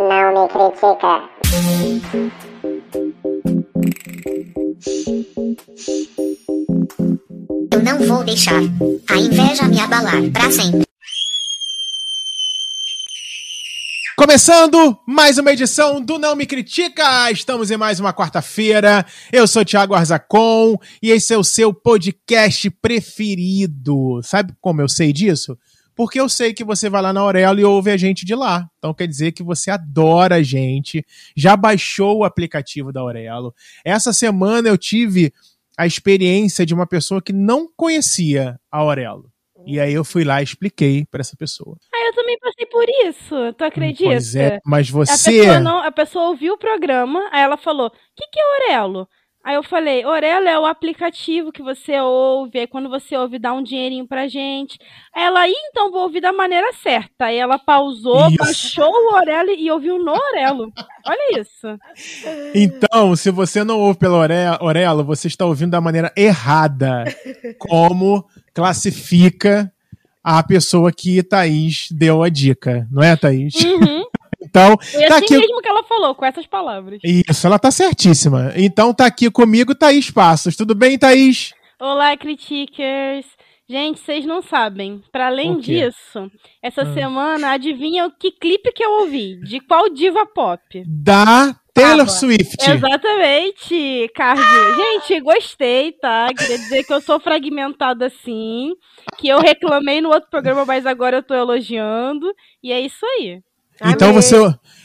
não me critica. Eu não vou deixar a inveja me abalar para sempre. Começando mais uma edição do Não Me Critica. Estamos em mais uma quarta-feira. Eu sou Thiago Arzacon e esse é o seu podcast preferido. Sabe como eu sei disso? Porque eu sei que você vai lá na Aurelo e ouve a gente de lá. Então quer dizer que você adora a gente, já baixou o aplicativo da Aurelo. Essa semana eu tive a experiência de uma pessoa que não conhecia a Aurelo. E aí eu fui lá e expliquei para essa pessoa. Ah, eu também passei por isso, tu acredita? Pois é, mas A você. pessoa, não, a pessoa ouviu o programa, aí ela falou: o que, que é Orelo? Aí eu falei, Orelo é o aplicativo que você ouve, aí quando você ouve dá um dinheirinho pra gente. Ela, "Ih, então vou ouvir da maneira certa. Aí ela pausou, Isso. baixou o Orelo e ouviu no Orelo. Olha isso. Então, se você não ouve pela Ore- Orelo, você está ouvindo da maneira errada. Como classifica a pessoa que Thaís deu a dica, não é, Thaís? Uhum. Então, Foi tá assim aqui. mesmo que ela falou, com essas palavras. Isso, ela tá certíssima. Então tá aqui comigo Thaís Passos. Tudo bem, Thaís? Olá, critikers! Gente, vocês não sabem. Pra além disso, essa Ah. semana, adivinha o que clipe que eu ouvi? De qual diva pop? Da Taylor. Swift. Exatamente, Card. Gente, gostei, tá? Queria dizer que eu sou fragmentada assim, que eu reclamei no outro programa, mas agora eu tô elogiando, e é isso aí. Então você,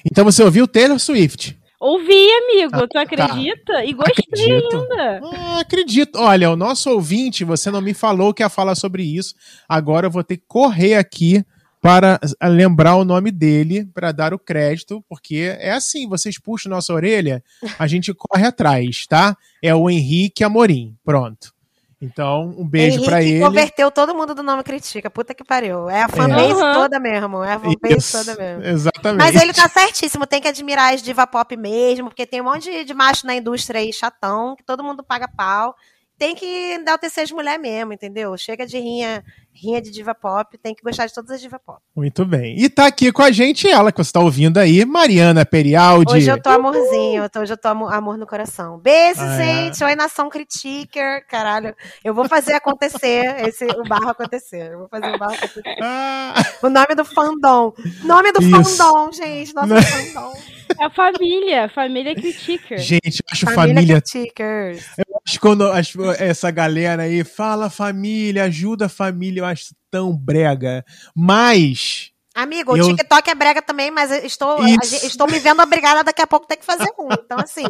então você ouviu Taylor Swift? Ouvi, amigo, Ah, tu acredita? E gostei Acredito. ainda. Ah, acredito. Olha, o nosso ouvinte, você não me falou que ia falar sobre isso. Agora eu vou ter que correr aqui para lembrar o nome dele, para dar o crédito, porque é assim, vocês puxam nossa orelha, a gente corre atrás, tá? É o Henrique Amorim. Pronto. Então, um beijo para ele. converteu todo mundo do nome Critica. Puta que pariu. É a fanbase Aham. toda mesmo. É a fanbase Isso, toda mesmo. Exatamente. Mas ele tá certíssimo, tem que admirar as diva pop mesmo, porque tem um monte de, de macho na indústria aí chatão, que todo mundo paga pau. Tem que dar o TC de mulher mesmo, entendeu? Chega de rinha, rinha de diva pop, tem que gostar de todas as diva pop. Muito bem. E tá aqui com a gente ela que você tá ouvindo aí, Mariana Perialdi. Hoje eu tô amorzinho, eu hoje eu tô amo- amor no coração. Beijo, Ah, é. gente. Oi, nação critiker. Caralho, eu vou fazer acontecer esse, o barro acontecer. Eu vou fazer o barro acontecer. Ah, O nome do fandom. Nome do Isso. fandom, gente. Nosso Não. fandom. É a família, família critica. gente, eu acho Família, família Critikers. Acho que quando as- essa galera aí fala família, ajuda a família, eu acho tão brega. Mas. Amigo, Eu- o TikTok é brega também, mas estou, a estou me vendo obrigada daqui a pouco ter que fazer um. Então, assim,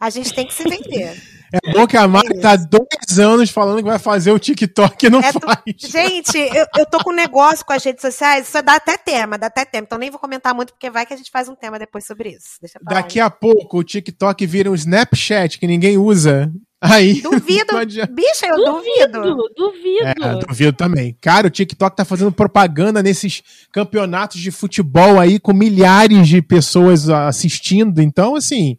a gente tem que se vender. É bom que a Mari tá há dois anos falando que vai fazer o TikTok e não É faz. Gente, eu, eu tô com um negócio com as redes sociais, isso dá até tema, dá até tema. Então nem vou comentar muito, porque vai que a gente faz um tema depois sobre isso. Daqui a pouco o TikTok vira um Snapchat que ninguém usa. Aí. Duvido. Bicha, eu duvido. Duvido, duvido. É, duvido também. Cara, o TikTok tá fazendo propaganda nesses campeonatos de futebol aí com milhares de pessoas assistindo. Então, assim,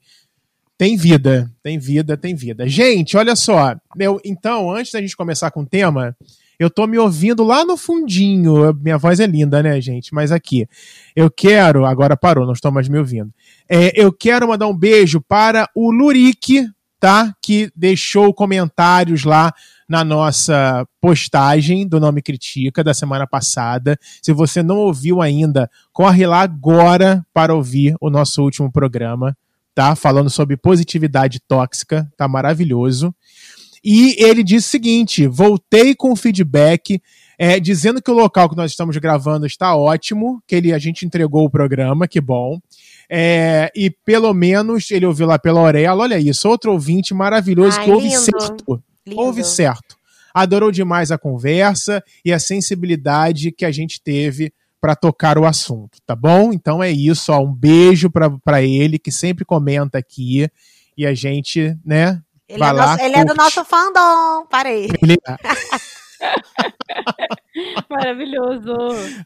tem vida, tem vida, tem vida. Gente, olha só. Eu, então, antes da gente começar com o tema, eu tô me ouvindo lá no fundinho. Minha voz é linda, né, gente? Mas aqui, eu quero. Agora parou, não estou mais me ouvindo. É, eu quero mandar um beijo para o Lurique, tá? Que deixou comentários lá na nossa postagem do Nome Critica da semana passada. Se você não ouviu ainda, corre lá agora para ouvir o nosso último programa, tá? Falando sobre positividade tóxica, tá maravilhoso. E ele disse o seguinte: voltei com feedback. é, dizendo que o local que nós estamos gravando está ótimo, que ele, a gente entregou o programa, que bom. É, e pelo menos ele ouviu lá pela Orelha, olha isso, outro ouvinte maravilhoso Ai, que ouve lindo. certo. Lindo. Ouve certo. Adorou demais a conversa e a sensibilidade que a gente teve para tocar o assunto, tá bom? Então é isso, ó, um beijo para ele que sempre comenta aqui e a gente, né? Ele, vai é, lá, nosso, ele é do nosso fandom. Parei. Ele... Maravilhoso.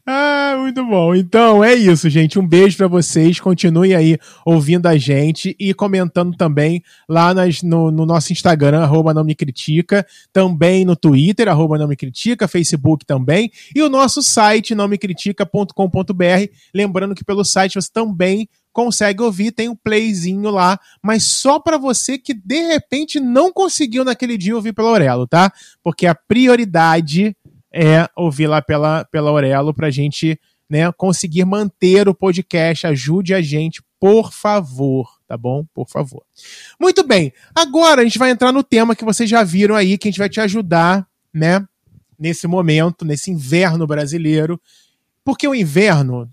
Ah, muito bom. Então é isso, gente. Um beijo pra vocês. Continue aí ouvindo a gente e comentando também lá nas- no, no nosso Instagram, arroba não me critica, também no Twitter, arroba não me critica, Facebook também, e o nosso site não me critica.com.br. Lembrando que pelo site você também consegue ouvir, tem um playzinho lá, mas só para você que de repente não conseguiu naquele dia ouvir pela Aurelo, tá? Porque a prioridade é ouvir lá pela, pela Aurelo pra gente né, conseguir manter o podcast. Ajude a gente, por favor, tá bom? Por favor. Muito bem. Agora a gente vai entrar no tema que vocês já viram aí, que a gente vai te ajudar, né, nesse momento, nesse inverno brasileiro. Porque o inverno.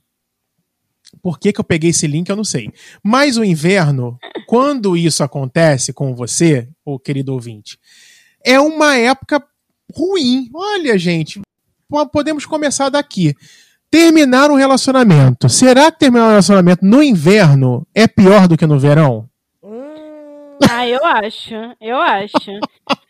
Por que, que eu peguei esse link, eu não sei. Mas o inverno, quando isso acontece com você, o querido ouvinte, é uma época ruim. Olha, gente, podemos começar daqui. Terminar um relacionamento. Será que terminar um relacionamento no inverno é pior do que no verão? Ah, eu acho, eu acho.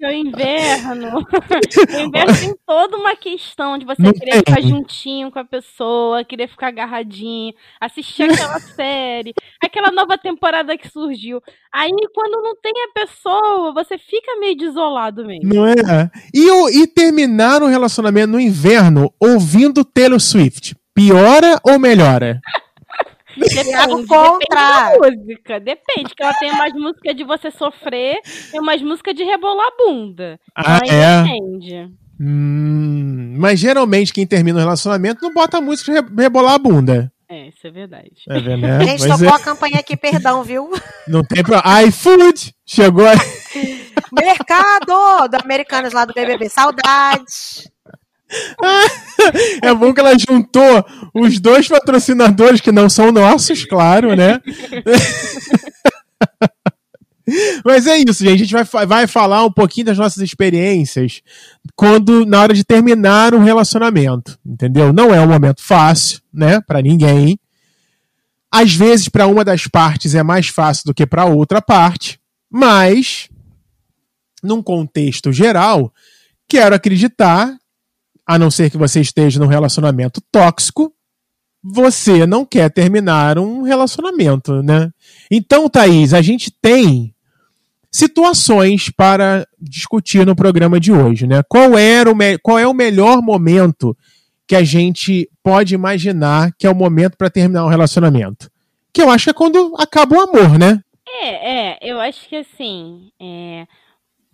Porque o inverno. o inverno tem toda uma questão de você não querer tem. ficar juntinho com a pessoa, querer ficar agarradinho, assistir aquela série, aquela nova temporada que surgiu. Aí, quando não tem a pessoa, você fica meio desolado mesmo. Não é? E, e terminar um relacionamento no inverno ouvindo Taylor Swift, piora ou melhora? Depende, contra. Depende da música. Depende, que ela tem umas músicas de você sofrer e umas músicas de rebolar a bunda. Ah, então, é? Depende. Hum, mas geralmente quem termina o relacionamento não bota música de rebolar a bunda. É, isso é verdade. É, né? Gente, tocou é. a campanha aqui, perdão, viu? Não tem problema. iFood! Chegou aí. Mercado do Americanos lá do BBB. Saudades. É bom que ela juntou os dois patrocinadores que não são nossos, claro, né? Mas é isso, gente. A gente vai, vai falar um pouquinho das nossas experiências quando na hora de terminar um relacionamento, entendeu? Não é um momento fácil, né, para ninguém. Às vezes para uma das partes é mais fácil do que para outra parte, mas num contexto geral, quero acreditar a não ser que você esteja num relacionamento tóxico, você não quer terminar um relacionamento, né? Então, Thaís, a gente tem situações para discutir no programa de hoje, né? Qual, era o qual é o melhor momento que a gente pode imaginar que é o momento para terminar um relacionamento? Que eu acho que é quando acaba o amor, né? É, é, eu acho que assim, é,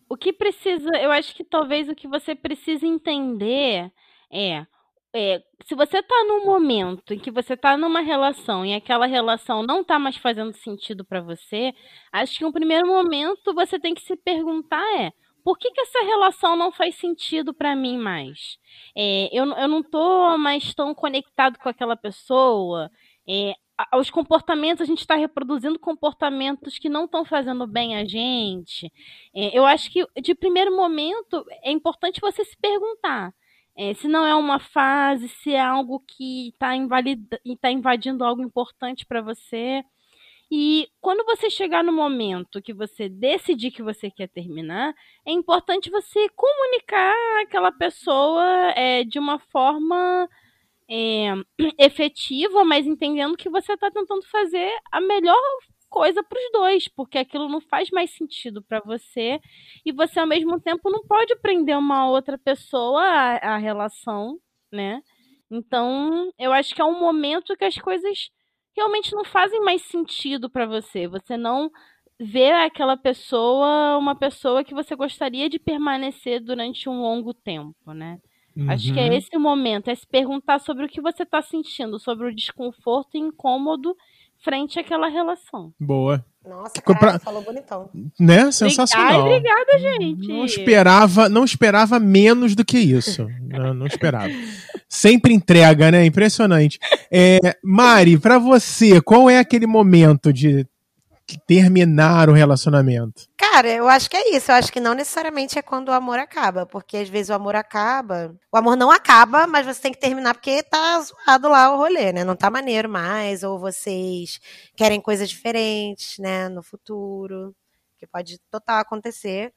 o que precisa, eu acho que talvez o que você precisa entender é, é se você está num momento em que você está numa relação e aquela relação não está mais fazendo sentido para você, acho que um primeiro momento você tem que se perguntar é por que, que essa relação não faz sentido para mim mais? É, eu, eu não estou mais tão conectado com aquela pessoa. É, os comportamentos, a gente está reproduzindo comportamentos que não estão fazendo bem a gente. É, eu acho que, de primeiro momento, é importante você se perguntar é, se não é uma fase, se é algo que está tá invadindo algo importante para você. E quando você chegar no momento que você decidir que você quer terminar, é importante você comunicar aquela pessoa é, de uma forma é, efetiva, mas entendendo que você está tentando fazer a melhor coisa para os dois, porque aquilo não faz mais sentido para você e você ao mesmo tempo não pode prender uma outra pessoa à, à relação, né? Então, eu acho que é um momento que as coisas realmente não fazem mais sentido para você. Você não vê aquela pessoa uma pessoa que você gostaria de permanecer durante um longo tempo, né? Uhum. Acho que é uhum. esse o momento, é se perguntar sobre o que você está sentindo, sobre o desconforto e incômodo frente àquela relação. Boa. Nossa, cara, pra... falou bonitão. Né? Sensacional. obrigada, gente. Não esperava, não esperava menos do que isso. não, não esperava. Sempre entrega, né? Impressionante. É, Mari, para você, qual é aquele momento de terminar o relacionamento? Cara, eu acho que é isso. Eu acho que não necessariamente é quando o amor acaba, porque às vezes o amor acaba. O amor não acaba, mas você tem que terminar porque tá zoado lá o rolê, né? Não tá maneiro mais, ou vocês querem coisas diferentes, né, no futuro, que pode total acontecer.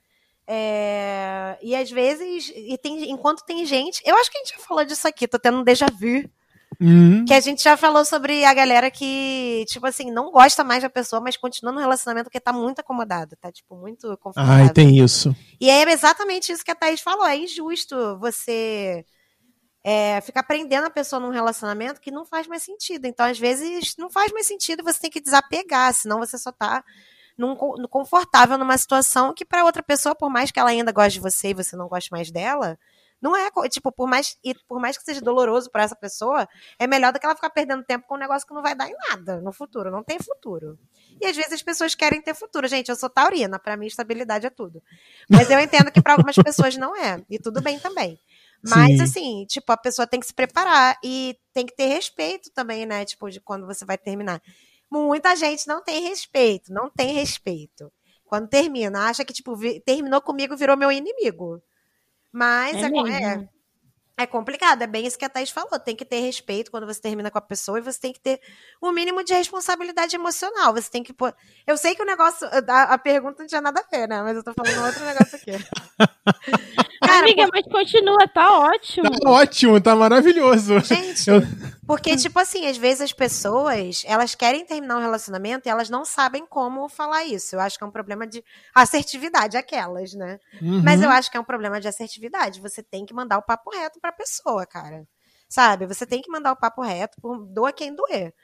É... E às vezes, e tem, enquanto tem gente, eu acho que a gente já falou disso aqui, tô tendo um déjà vu Uhum. Que a gente já falou sobre a galera que, tipo assim, não gosta mais da pessoa, mas continua no relacionamento porque tá muito acomodado, tá, tipo, muito confortável. Ai, tem isso. E é exatamente isso que a Thaís falou, é injusto você é, ficar prendendo a pessoa num relacionamento que não faz mais sentido. Então, às vezes, não faz mais sentido, você tem que desapegar, senão você só tá num, confortável numa situação que para outra pessoa, por mais que ela ainda goste de você e você não goste mais dela, não é, tipo, por mais, e por mais que seja doloroso para essa pessoa, é melhor do que ela ficar perdendo tempo com um negócio que não vai dar em nada no futuro, não tem futuro. E às vezes as pessoas querem ter futuro. Gente, eu sou taurina, para mim estabilidade é tudo. Mas eu entendo que para algumas pessoas não é, e tudo bem também. Mas, Sim. assim, tipo, a pessoa tem que se preparar e tem que ter respeito também, né? Tipo, de quando você vai terminar. Muita gente não tem respeito, não tem respeito. Quando termina, acha que, tipo, terminou comigo, virou meu inimigo. Mas é, é, é, é, complicado, é bem isso que a Thaís falou. Tem que ter respeito quando você termina com a pessoa e você tem que ter um mínimo de responsabilidade emocional. Você tem que pôr. Eu sei que o negócio. A, a pergunta não tinha nada a ver, né? Mas eu tô falando outro negócio aqui. Cara, Amiga, por... mas continua, tá ótimo. Tá ótimo, tá maravilhoso. Gente, eu... porque, tipo assim, às vezes as pessoas, elas querem terminar um relacionamento e elas não sabem como falar isso. Eu acho que é um problema de assertividade, aquelas, né? Uhum. Mas eu acho que é um problema de assertividade. Você tem que mandar o papo reto pra pessoa, cara. Sabe? Você tem que mandar o papo reto, por doa quem doer.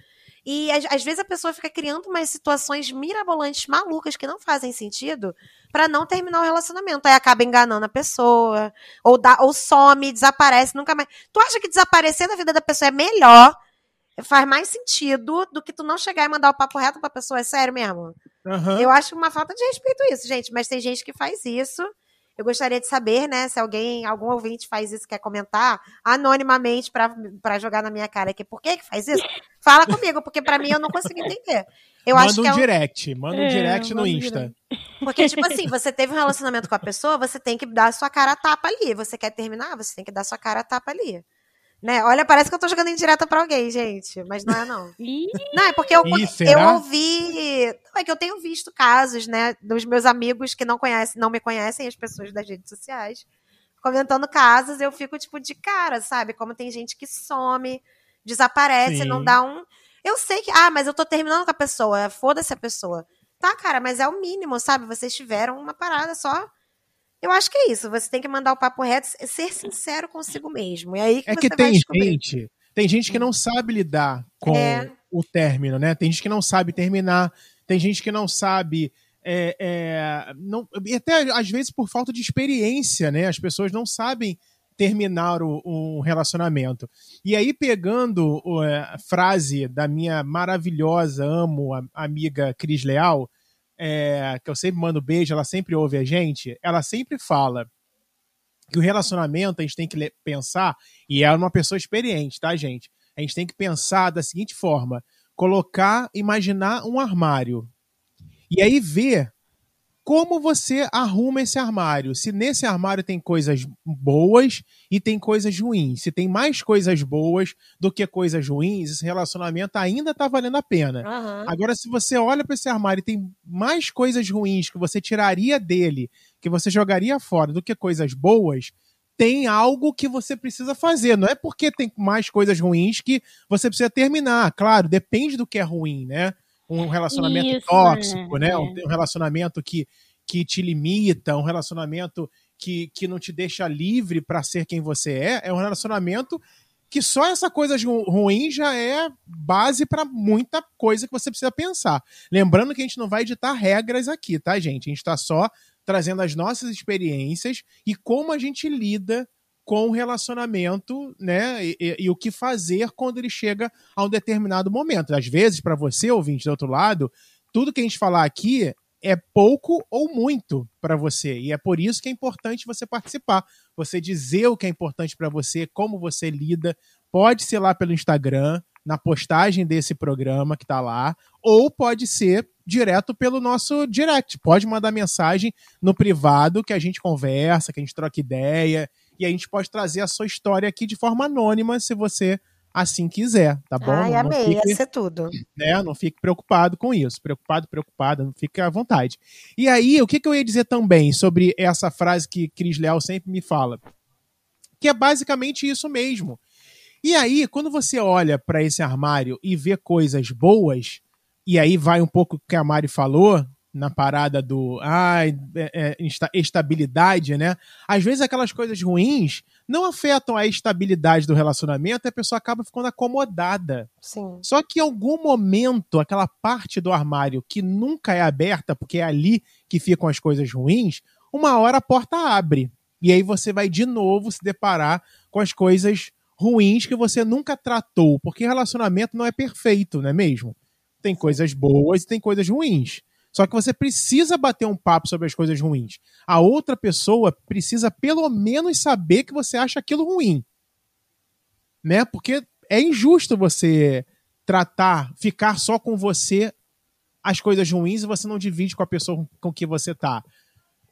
E às, às, vezes a pessoa fica criando umas situações mirabolantes, malucas, que não fazem sentido, para não terminar o relacionamento. Aí acaba enganando a pessoa, ou, dá, ou some, desaparece, nunca mais. Tu acha que desaparecer da vida da pessoa é melhor? Faz mais sentido do que tu não chegar e mandar o papo reto pra pessoa? É sério mesmo? Uhum. Eu acho uma falta de respeito isso, gente. Mas tem gente que faz isso. Eu gostaria de saber, né, se alguém, algum ouvinte faz isso, quer comentar anonimamente para jogar na minha cara aqui. Por que que faz isso? Fala comigo, porque para mim eu não consigo entender. Eu manda acho um que é um direct, manda um é, direct no Insta. Porque, tipo assim, você teve um relacionamento com a pessoa, você tem que dar a sua cara a tapa ali. Você quer terminar, você tem que dar a sua cara a tapa ali. Né? Olha, parece que eu tô jogando em direta pra alguém, gente. Mas não é, não. não, é porque eu, Ih, eu ouvi. É que eu tenho visto casos, né, dos meus amigos que não conhecem, não me conhecem, as pessoas das redes sociais, comentando casos, eu fico, tipo, de cara, sabe? Como tem gente que some, desaparece, Sim. não dá um. Eu sei que. Ah, mas eu tô terminando com a pessoa. Foda-se a pessoa. Tá, cara, mas é o mínimo, sabe? Vocês tiveram uma parada só eu acho que é isso. Você tem que mandar o papo reto, ser sincero consigo mesmo. É aí que é que tem gente, tem gente que não sabe lidar com é. o término, né? Tem gente que não sabe terminar, tem gente que não sabe é, é, não, e até às vezes por falta de experiência, né? As pessoas não sabem terminar o, o relacionamento. E aí, pegando é, a frase da minha maravilhosa, amo, a, amiga Cris Leal, é, que eu sempre mando beijo, ela sempre ouve a gente, ela sempre fala que o relacionamento a gente tem que pensar, e é uma pessoa experiente, tá, gente? A gente tem que pensar da seguinte forma: colocar, imaginar um armário. E aí ver como você arruma esse armário. Se nesse armário tem coisas boas e tem coisas ruins. Se tem mais coisas boas do que coisas ruins, esse relacionamento ainda tá valendo a pena. Uhum. Agora, se você olha para esse armário e tem mais coisas ruins que você tiraria dele, que você jogaria fora, do que coisas boas, tem algo que você precisa fazer. Não é porque tem mais coisas ruins que você precisa terminar. Claro, depende do que é ruim, né? Um relacionamento Isso, tóxico, né? né? Um, um, relacionamento que, que te limita, um relacionamento que, que não te deixa livre para ser quem você é, é um relacionamento que só essa coisa ruim já é base para muita coisa que você precisa pensar. Lembrando que a gente não vai editar regras aqui, tá, gente? A gente está só trazendo as nossas experiências e como a gente lida com o relacionamento, né? E, e, e, o que fazer quando ele chega a um determinado momento. Às vezes, para você, ouvinte do outro lado, tudo que a gente falar aqui é pouco ou muito para você. E é por isso que é importante você participar. Você dizer o que é importante para você, como você lida. Pode ser lá pelo Instagram, na postagem desse programa que está lá, ou pode ser direto pelo nosso direct. Pode mandar mensagem no privado que a gente conversa, que a gente troca ideia e a gente pode trazer a sua história aqui de forma anônima, se você assim quiser, tá bom? Ai, amei, fique, ia ser tudo. Né, não fique preocupado com isso. Preocupado, preocupada, não fique à vontade. E aí, o que, que eu ia dizer também sobre essa frase que Cris Leal sempre me fala? Que é basicamente isso mesmo. E aí, quando você olha para esse armário e vê coisas boas, e aí vai um pouco o que a Mari falou, na parada do ai, é, é, esta- estabilidade, né? Às vezes aquelas coisas ruins não afetam a estabilidade do relacionamento e a pessoa acaba ficando acomodada. Sim. Só que em algum momento, aquela parte do armário que nunca é aberta, porque é ali que ficam as coisas ruins, uma hora a porta abre. E aí você vai de novo se deparar com as coisas ruins que você nunca tratou. Porque relacionamento não é perfeito, não é mesmo? Tem coisas boas e tem coisas ruins. Só que você precisa bater um papo sobre as coisas ruins. A outra pessoa precisa pelo menos saber que você acha aquilo ruim. Né? Porque é injusto você tratar, ficar só com você as coisas ruins e você não divide com a pessoa com que você tá.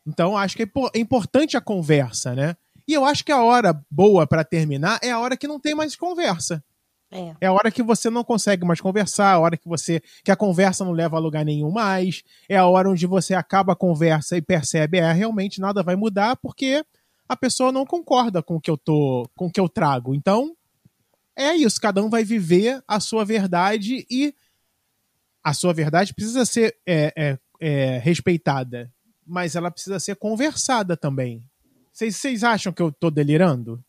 Então, acho que é é importante a conversa, né? E eu acho que a hora boa para terminar é a hora que não tem mais conversa. É. É a hora que você não consegue mais conversar, a hora que você que a conversa não leva a lugar nenhum mais, é a hora onde você acaba a conversa e percebe, é, realmente nada vai mudar porque a pessoa não concorda com o que eu tô, com o que eu trago. Então, é isso, cada um vai viver a sua verdade e a sua verdade precisa ser é, é, é, respeitada, mas ela precisa ser conversada também. Vocês acham que eu tô delirando?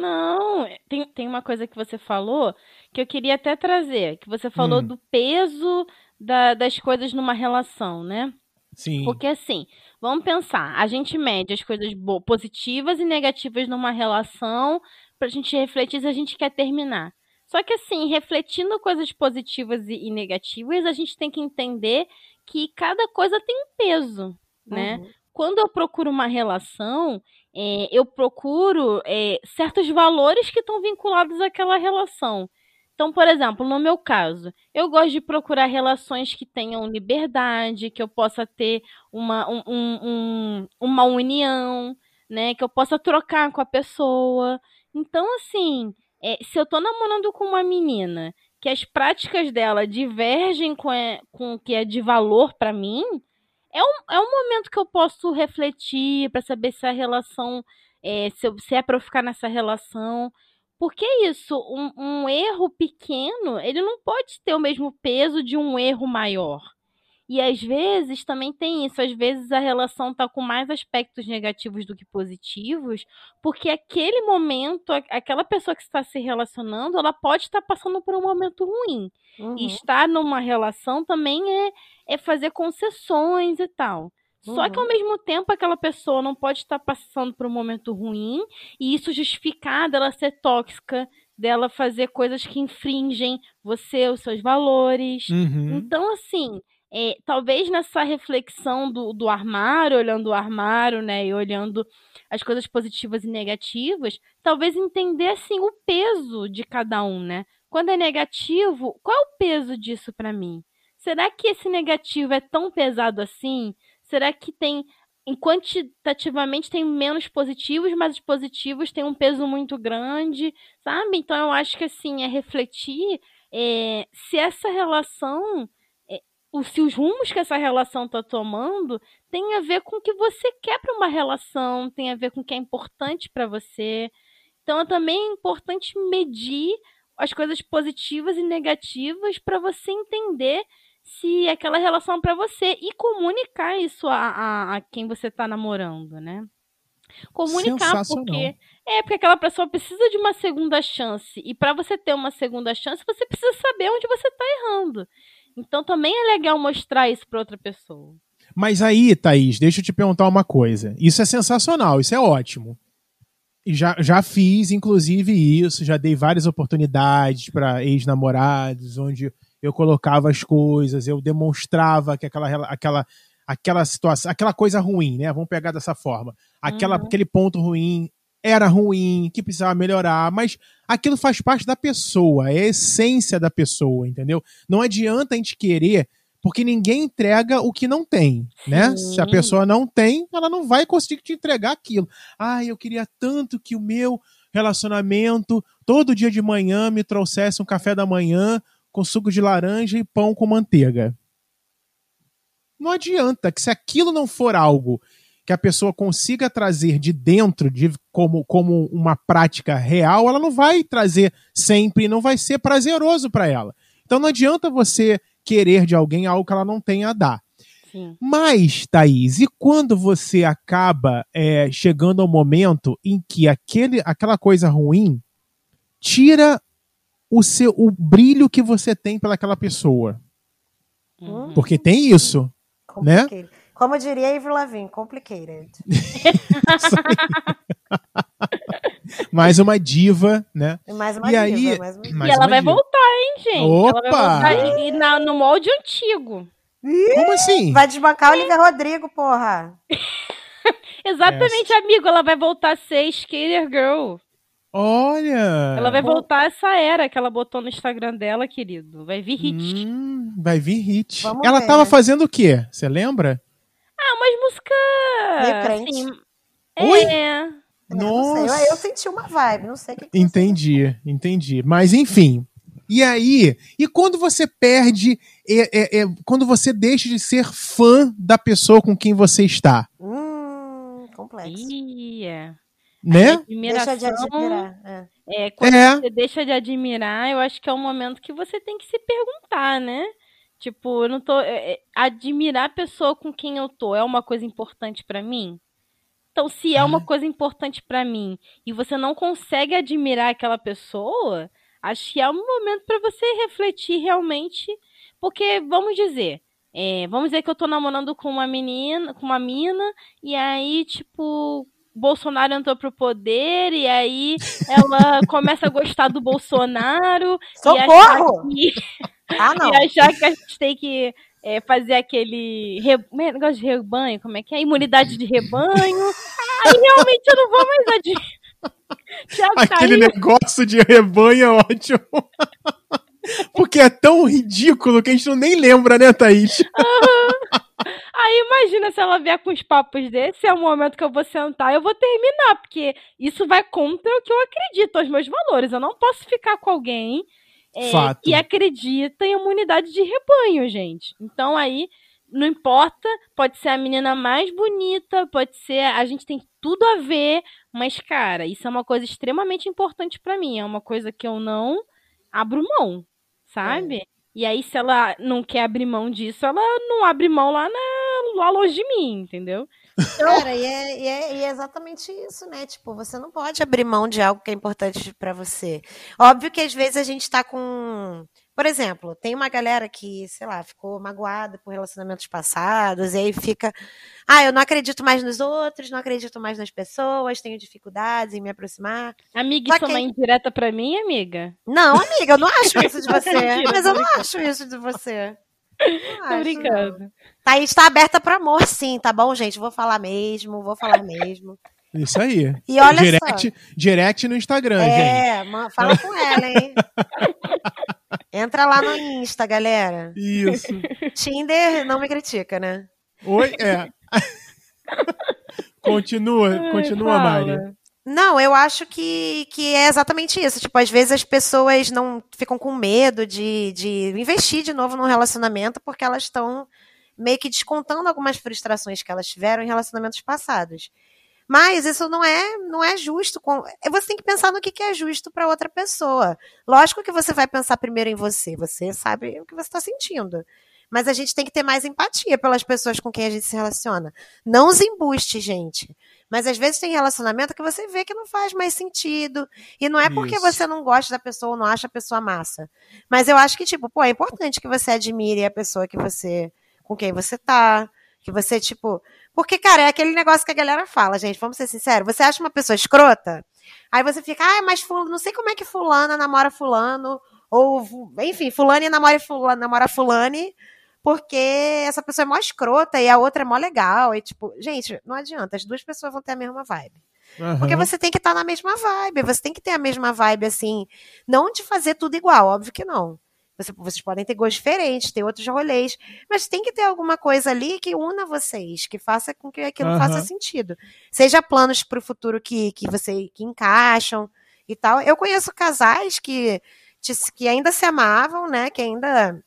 Não, tem, tem uma coisa que você falou que eu queria até trazer, que você falou Hum. do peso da- das coisas numa relação, né? Sim. Porque assim, vamos pensar, a gente mede as coisas positivas e negativas numa relação pra gente refletir se a gente quer terminar. Só que assim, refletindo coisas positivas e, e negativas, a gente tem que entender que cada coisa tem um peso, né? Uhum. quando eu procuro uma relação, é, eu procuro é, certos valores que estão vinculados àquela relação. Então, por exemplo, no meu caso, eu gosto de procurar relações que tenham liberdade, que eu possa ter uma, um- um- um- uma união, né? Que eu possa trocar com a pessoa. Então, assim, é, se eu tô namorando com uma menina que as práticas dela divergem com, é- com o que é de valor pra mim, é um, é um momento que eu posso refletir pra saber se a relação, é, se, eu- se é pra eu ficar nessa relação. Porque é isso, um, um erro pequeno, ele não pode ter o mesmo peso de um erro maior. E às vezes também tem isso, às vezes a relação tá com mais aspectos negativos do que positivos, porque aquele momento, aquela pessoa que está se relacionando, ela pode estar passando por um momento ruim. Uhum. E estar numa relação também é, é fazer concessões e tal. Só que Uhum. ao mesmo tempo aquela pessoa não pode estar passando por um momento ruim e isso justificar dela ser tóxica, dela fazer coisas que infringem você, os seus valores. Uhum. Então, assim, é, talvez nessa reflexão do, do armário, olhando o armário, né, e olhando as coisas positivas e negativas, talvez entender, assim, o peso de cada um, né? Quando é negativo, qual é o peso disso pra mim? Será que esse negativo é tão pesado assim? Será que tem, em quantitativamente tem menos positivos, mas os positivos têm um peso muito grande, sabe? Então eu acho que, assim, é refletir é, se essa relação é, o- se os rumos que essa relação está tomando tem a ver com o que você quer para uma relação, tem a ver com o que é importante para você. Então, também é importante medir as coisas positivas e negativas para você entender se aquela relação é para você e comunicar isso a, a, a quem você está namorando, né? Comunicar porque é porque aquela pessoa precisa de uma segunda chance e para você ter uma segunda chance você precisa saber onde você está errando. Então também é legal mostrar isso para outra pessoa. Mas aí, Thaís, deixa eu te perguntar uma coisa. Isso é sensacional, isso é ótimo. E já, já fiz, inclusive, isso, já dei várias oportunidades para ex-namorados, onde eu colocava as coisas, eu demonstrava que aquela, aquela, aquela situação, aquela coisa ruim, né? Vamos pegar dessa forma. Aquela, Uhum. Aquele ponto ruim era ruim, que precisava melhorar, mas aquilo faz parte da pessoa, é a essência da pessoa, entendeu? Não adianta a gente querer porque ninguém entrega o que não tem, né? Sim. Se a pessoa não tem, ela não vai conseguir te entregar aquilo. Ah, eu queria tanto que o meu relacionamento todo dia de manhã me trouxesse um café da manhã com suco de laranja e pão com manteiga. Não adianta que se aquilo não for algo que a pessoa consiga trazer de dentro de como, como uma prática real, ela não vai trazer sempre, não vai ser prazeroso para ela. Então não adianta você querer de alguém algo que ela não tem a dar. Sim. Mas, Thaís, e quando você acaba é, chegando ao momento em que aquele, aquela coisa ruim tira o seu o brilho que você tem pelaquela pessoa? Uhum. Porque tem isso. Né? Complicated. Como diria Ivy Lavigne, complicated. Mais uma diva, né? E mais uma E aí- diva, mais uma... Mais e ela vai diva. voltar, hein, gente? Ela vai Opa! voltar e, e na- no molde antigo. Como assim? Vai desbancar o Olivia Rodrigo, porra. Exatamente, amigo. Ela vai voltar a ser Skater Girl. Olha! Ela vai voltar a essa era que ela botou no Instagram dela, querido. Vai vir hit. Hum, vai vir hit. Vamos ela ver, tava fazendo o quê? Você lembra? Ah, umas músicas. Assim, Oi? É. É, não sei, Nossa! eu, eu senti uma vibe, não sei o que que você- Entendi, entendi. Mas enfim. E aí? E quando você perde, é, é, é, quando você deixa de ser fã da pessoa com quem você está, Hum, complexo. Ih, é. Né? Admiração. Deixa de admirar. É. É, quando É. você deixa de admirar, eu acho que é um momento que você tem que se perguntar, né? Tipo, eu não tô. é, é, admirar a pessoa com quem eu tô é uma coisa importante pra mim? Então, se é uma coisa importante pra mim e você não consegue admirar aquela pessoa, acho que é um momento pra você refletir realmente. Porque, vamos dizer, é, vamos dizer que eu tô namorando com uma menina, com uma mina, e aí, tipo, Bolsonaro entrou pro poder, e aí ela começa a gostar do Bolsonaro. Socorro! E achar que, Ah, não. e achar que a gente tem que é, fazer aquele re... é, negócio de rebanho, como é que é? Imunidade de rebanho. Aí realmente eu não vou mais. Tiago Aquele caiu. negócio de rebanho é ótimo. Porque é tão ridículo que a gente não nem lembra, né, Thaís? Aí imagina se ela vier com os papos desse, é o momento que eu vou sentar, eu vou terminar, porque isso vai contra o que eu acredito, os meus valores. Eu não posso ficar com alguém é, que acredita em imunidade de rebanho, gente. Então aí, não importa, pode ser a menina mais bonita, pode ser, a gente tem tudo a ver, mas cara, isso é uma coisa extremamente importante pra mim, é uma coisa que eu não abro mão, sabe? E aí, se ela não quer abrir mão disso, ela não abre mão lá, na, lá longe de mim, entendeu? Cara, e é, e, é, e é exatamente isso, né? Tipo, você não pode abrir mão de algo que é importante pra você. Óbvio que às vezes a gente tá com. Por exemplo, tem uma galera que, sei lá, ficou magoada por relacionamentos passados, e aí fica. Ah, eu não acredito mais nos outros, não acredito mais nas pessoas, tenho dificuldades em me aproximar. Amiga, isso é que- uma indireta pra mim, amiga? Não, amiga, eu não acho isso de você. Mas eu não acho isso de você. Não Tô acho, não. brincando. Thaís tá aberta pro amor, sim, tá bom, gente? Vou falar mesmo, vou falar mesmo. Isso aí. E olha só. direct, direct no Instagram, gente. É, fala com ela, hein? Entra lá no Insta, galera. Isso. Tinder não me critica, né? Oi? É. continua, Ai, continua. Mari. Não, eu acho que, que é exatamente isso. Tipo, às vezes as pessoas não ficam com medo de, de investir de novo num relacionamento porque elas estão meio que descontando algumas frustrações que elas tiveram em relacionamentos passados. Mas isso não é, não é justo. Com... Você tem que pensar no que, que é justo para outra pessoa. Lógico que você vai pensar primeiro em você. Você sabe o que você está sentindo. Mas a gente tem que ter mais empatia pelas pessoas com quem a gente se relaciona. Não os embuste, gente. Mas às vezes tem relacionamento que você vê que não faz mais sentido. E não é porque Isso. você não gosta da pessoa ou não acha a pessoa massa. Mas eu acho que, tipo, pô, é importante que você admire a pessoa que você. com quem você tá. Que você, tipo. Porque, cara, é aquele negócio que a galera fala, gente. Vamos ser sinceros. Você acha uma pessoa escrota? Aí você fica, ah, mas fulano, não sei como é que fulana namora fulano. Ou, enfim, fulane namora fulano, namora fulane porque essa pessoa é mó escrota e a outra é mó legal. E, tipo, gente, não adianta, as duas pessoas vão ter a mesma vibe. Porque Aham. você tem que estar na mesma vibe, você tem que ter a mesma vibe, assim, não de fazer tudo igual, óbvio que não. Você- vocês podem ter gostos diferentes, ter outros rolês, mas tem que ter alguma coisa ali que una vocês, que faça com que aquilo Aham. faça sentido. Seja planos para o futuro que, que você que encaixam e tal. Eu conheço casais que, que ainda se amavam, né? Que ainda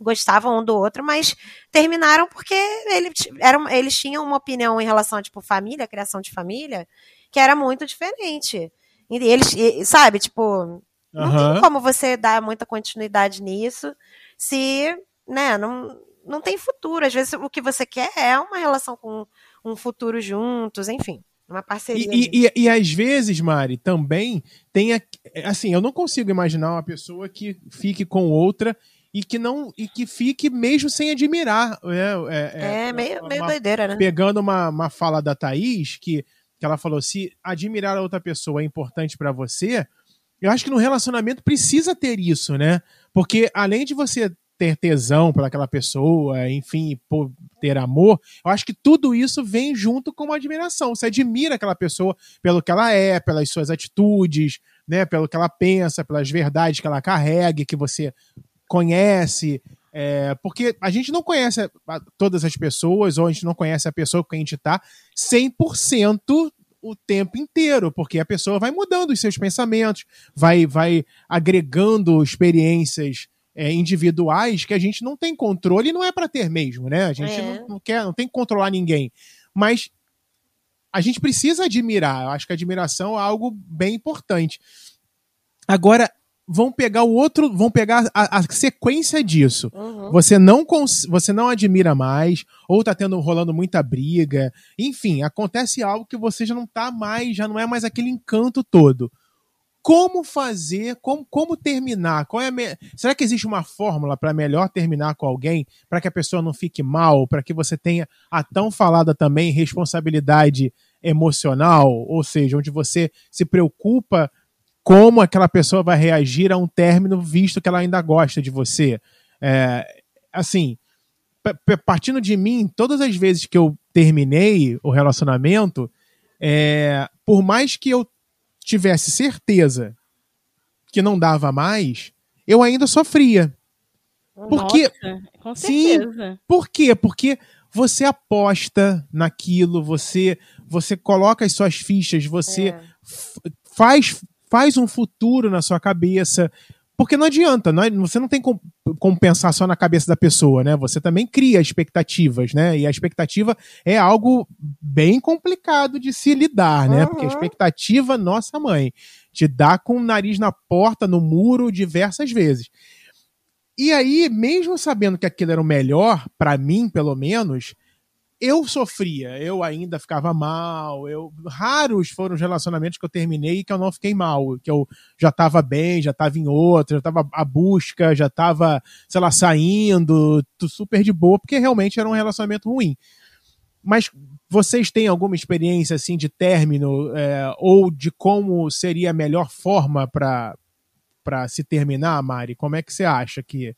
gostavam um do outro, mas terminaram porque ele, eram, eles tinham uma opinião em relação a, tipo, família, criação de família, que era muito diferente. E eles, e- sabe, tipo, não Aham. tem como você dar muita continuidade nisso se, né, não, não tem futuro. Às vezes o que você quer é uma relação com um futuro juntos, enfim. Uma parceria. E, e, e, e, às vezes, Mari, também tem. A, assim, eu não consigo imaginar uma pessoa que fique com outra e que não e que fique mesmo sem admirar. É, é, é meio, uma, meio doideira, né? Pegando uma, uma fala da Thaís, que, que ela falou: se admirar a outra pessoa é importante para você, eu acho que no relacionamento precisa ter isso, né? Porque além de você ter tesão por aquela pessoa, enfim, ter amor, eu acho que tudo isso vem junto com uma admiração. Você admira aquela pessoa pelo que ela é, pelas suas atitudes, né, pelo que ela pensa, pelas verdades que ela carrega, que você conhece. É, porque a gente não conhece todas as pessoas, ou a gente não conhece a pessoa com quem a gente está 100% o tempo inteiro, porque a pessoa vai mudando os seus pensamentos, vai, vai agregando experiências é, individuais que a gente não tem controle e não é para ter mesmo, né? A gente é. não, não, quer, não tem que controlar ninguém. Mas a gente precisa admirar. Eu acho que a admiração é algo bem importante. Agora, vão pegar o outro, vão pegar a, a sequência disso. Uhum. Você não você não admira mais, ou tá tendo rolando muita briga, enfim, acontece algo que você já não tá mais, já não é mais aquele encanto todo como fazer, como, como terminar? Qual é. Será que existe uma fórmula para melhor terminar com alguém, para que a pessoa não fique mal, para que você tenha a tão falada também responsabilidade emocional, ou seja, onde você se preocupa como aquela pessoa vai reagir a um término, visto que ela ainda gosta de você? É, assim, partindo de mim, todas as vezes que eu terminei o relacionamento, é, por mais que eu tivesse certeza que não dava mais, eu ainda sofria. Porque, Nossa, com certeza. Sim, por quê? Porque você aposta naquilo, você você coloca as suas fichas, você é. faz faz um futuro na sua cabeça, porque não adianta, não, é, você não tem como, como, pensar só na cabeça da pessoa, né? Você também cria expectativas, né? E a expectativa é algo bem complicado de se lidar, né? Uhum. Porque a expectativa, nossa mãe, te dá com o nariz na porta, no muro, diversas vezes. E aí, mesmo sabendo que aquilo era o melhor, para mim, pelo menos, eu sofria, eu ainda ficava mal, eu raros foram os relacionamentos que eu terminei e que eu não fiquei mal, que eu já estava bem, já estava em outra, já estava à busca, já estava, sei lá, saindo, super de boa, porque realmente era um relacionamento ruim. Mas vocês têm alguma experiência assim de término é, ou de como seria a melhor forma para para se terminar, Mari? Como é que você acha que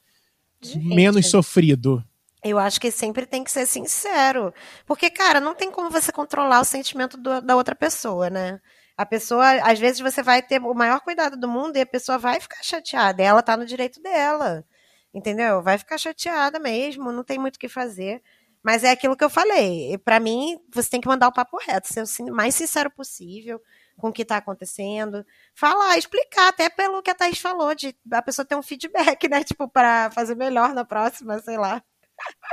Gente. menos sofrido? Eu acho que sempre tem que ser sincero. Porque, cara, não tem como você controlar o sentimento do, da outra pessoa, né? A pessoa, às vezes, você vai ter o maior cuidado do mundo e a pessoa vai ficar chateada. Ela tá no direito dela. Entendeu? Vai ficar chateada mesmo, não tem muito o que fazer. Mas é aquilo que eu falei. Para mim, você tem que mandar o papo reto, ser o mais sincero possível com o que está acontecendo. Falar, explicar, até pelo que a Thaís falou, de a pessoa ter um feedback, né? Tipo, para fazer melhor na próxima, sei lá.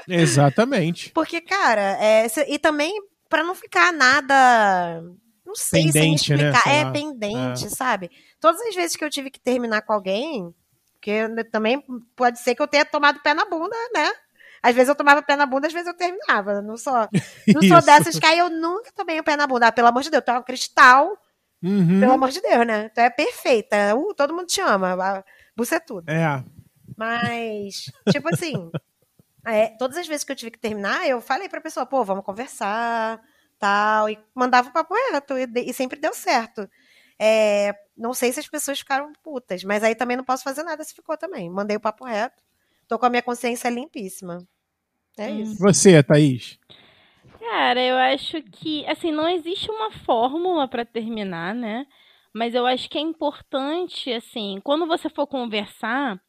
Exatamente. Porque, cara, é, e também para não ficar nada. Não sei pendente, sem explicar. Né? É pendente, é. sabe? Todas as vezes que eu tive que terminar com alguém, porque também pode ser que eu tenha tomado pé na bunda, né? Às vezes eu tomava pé na bunda, às vezes eu terminava. Não sou, não sou dessas que aí eu nunca tomei o pé na bunda. Ah, pelo amor de Deus, tu é um cristal. Uhum. Pelo amor de Deus, né? Tu é perfeita. Uh, todo mundo te ama. Você é tudo. É. Mas, tipo assim, é, todas as vezes que eu tive que terminar, eu falei pra pessoa, pô, vamos conversar, tal, e mandava o papo reto, e, e sempre deu certo. É, não sei se as pessoas ficaram putas, mas aí também não posso fazer nada se ficou também. Mandei o papo reto, tô com a minha consciência limpíssima. É hum. isso. Você, Thaís? Cara, eu acho que, assim, não existe uma fórmula para terminar, né? Mas eu acho que é importante, assim, quando você for conversar,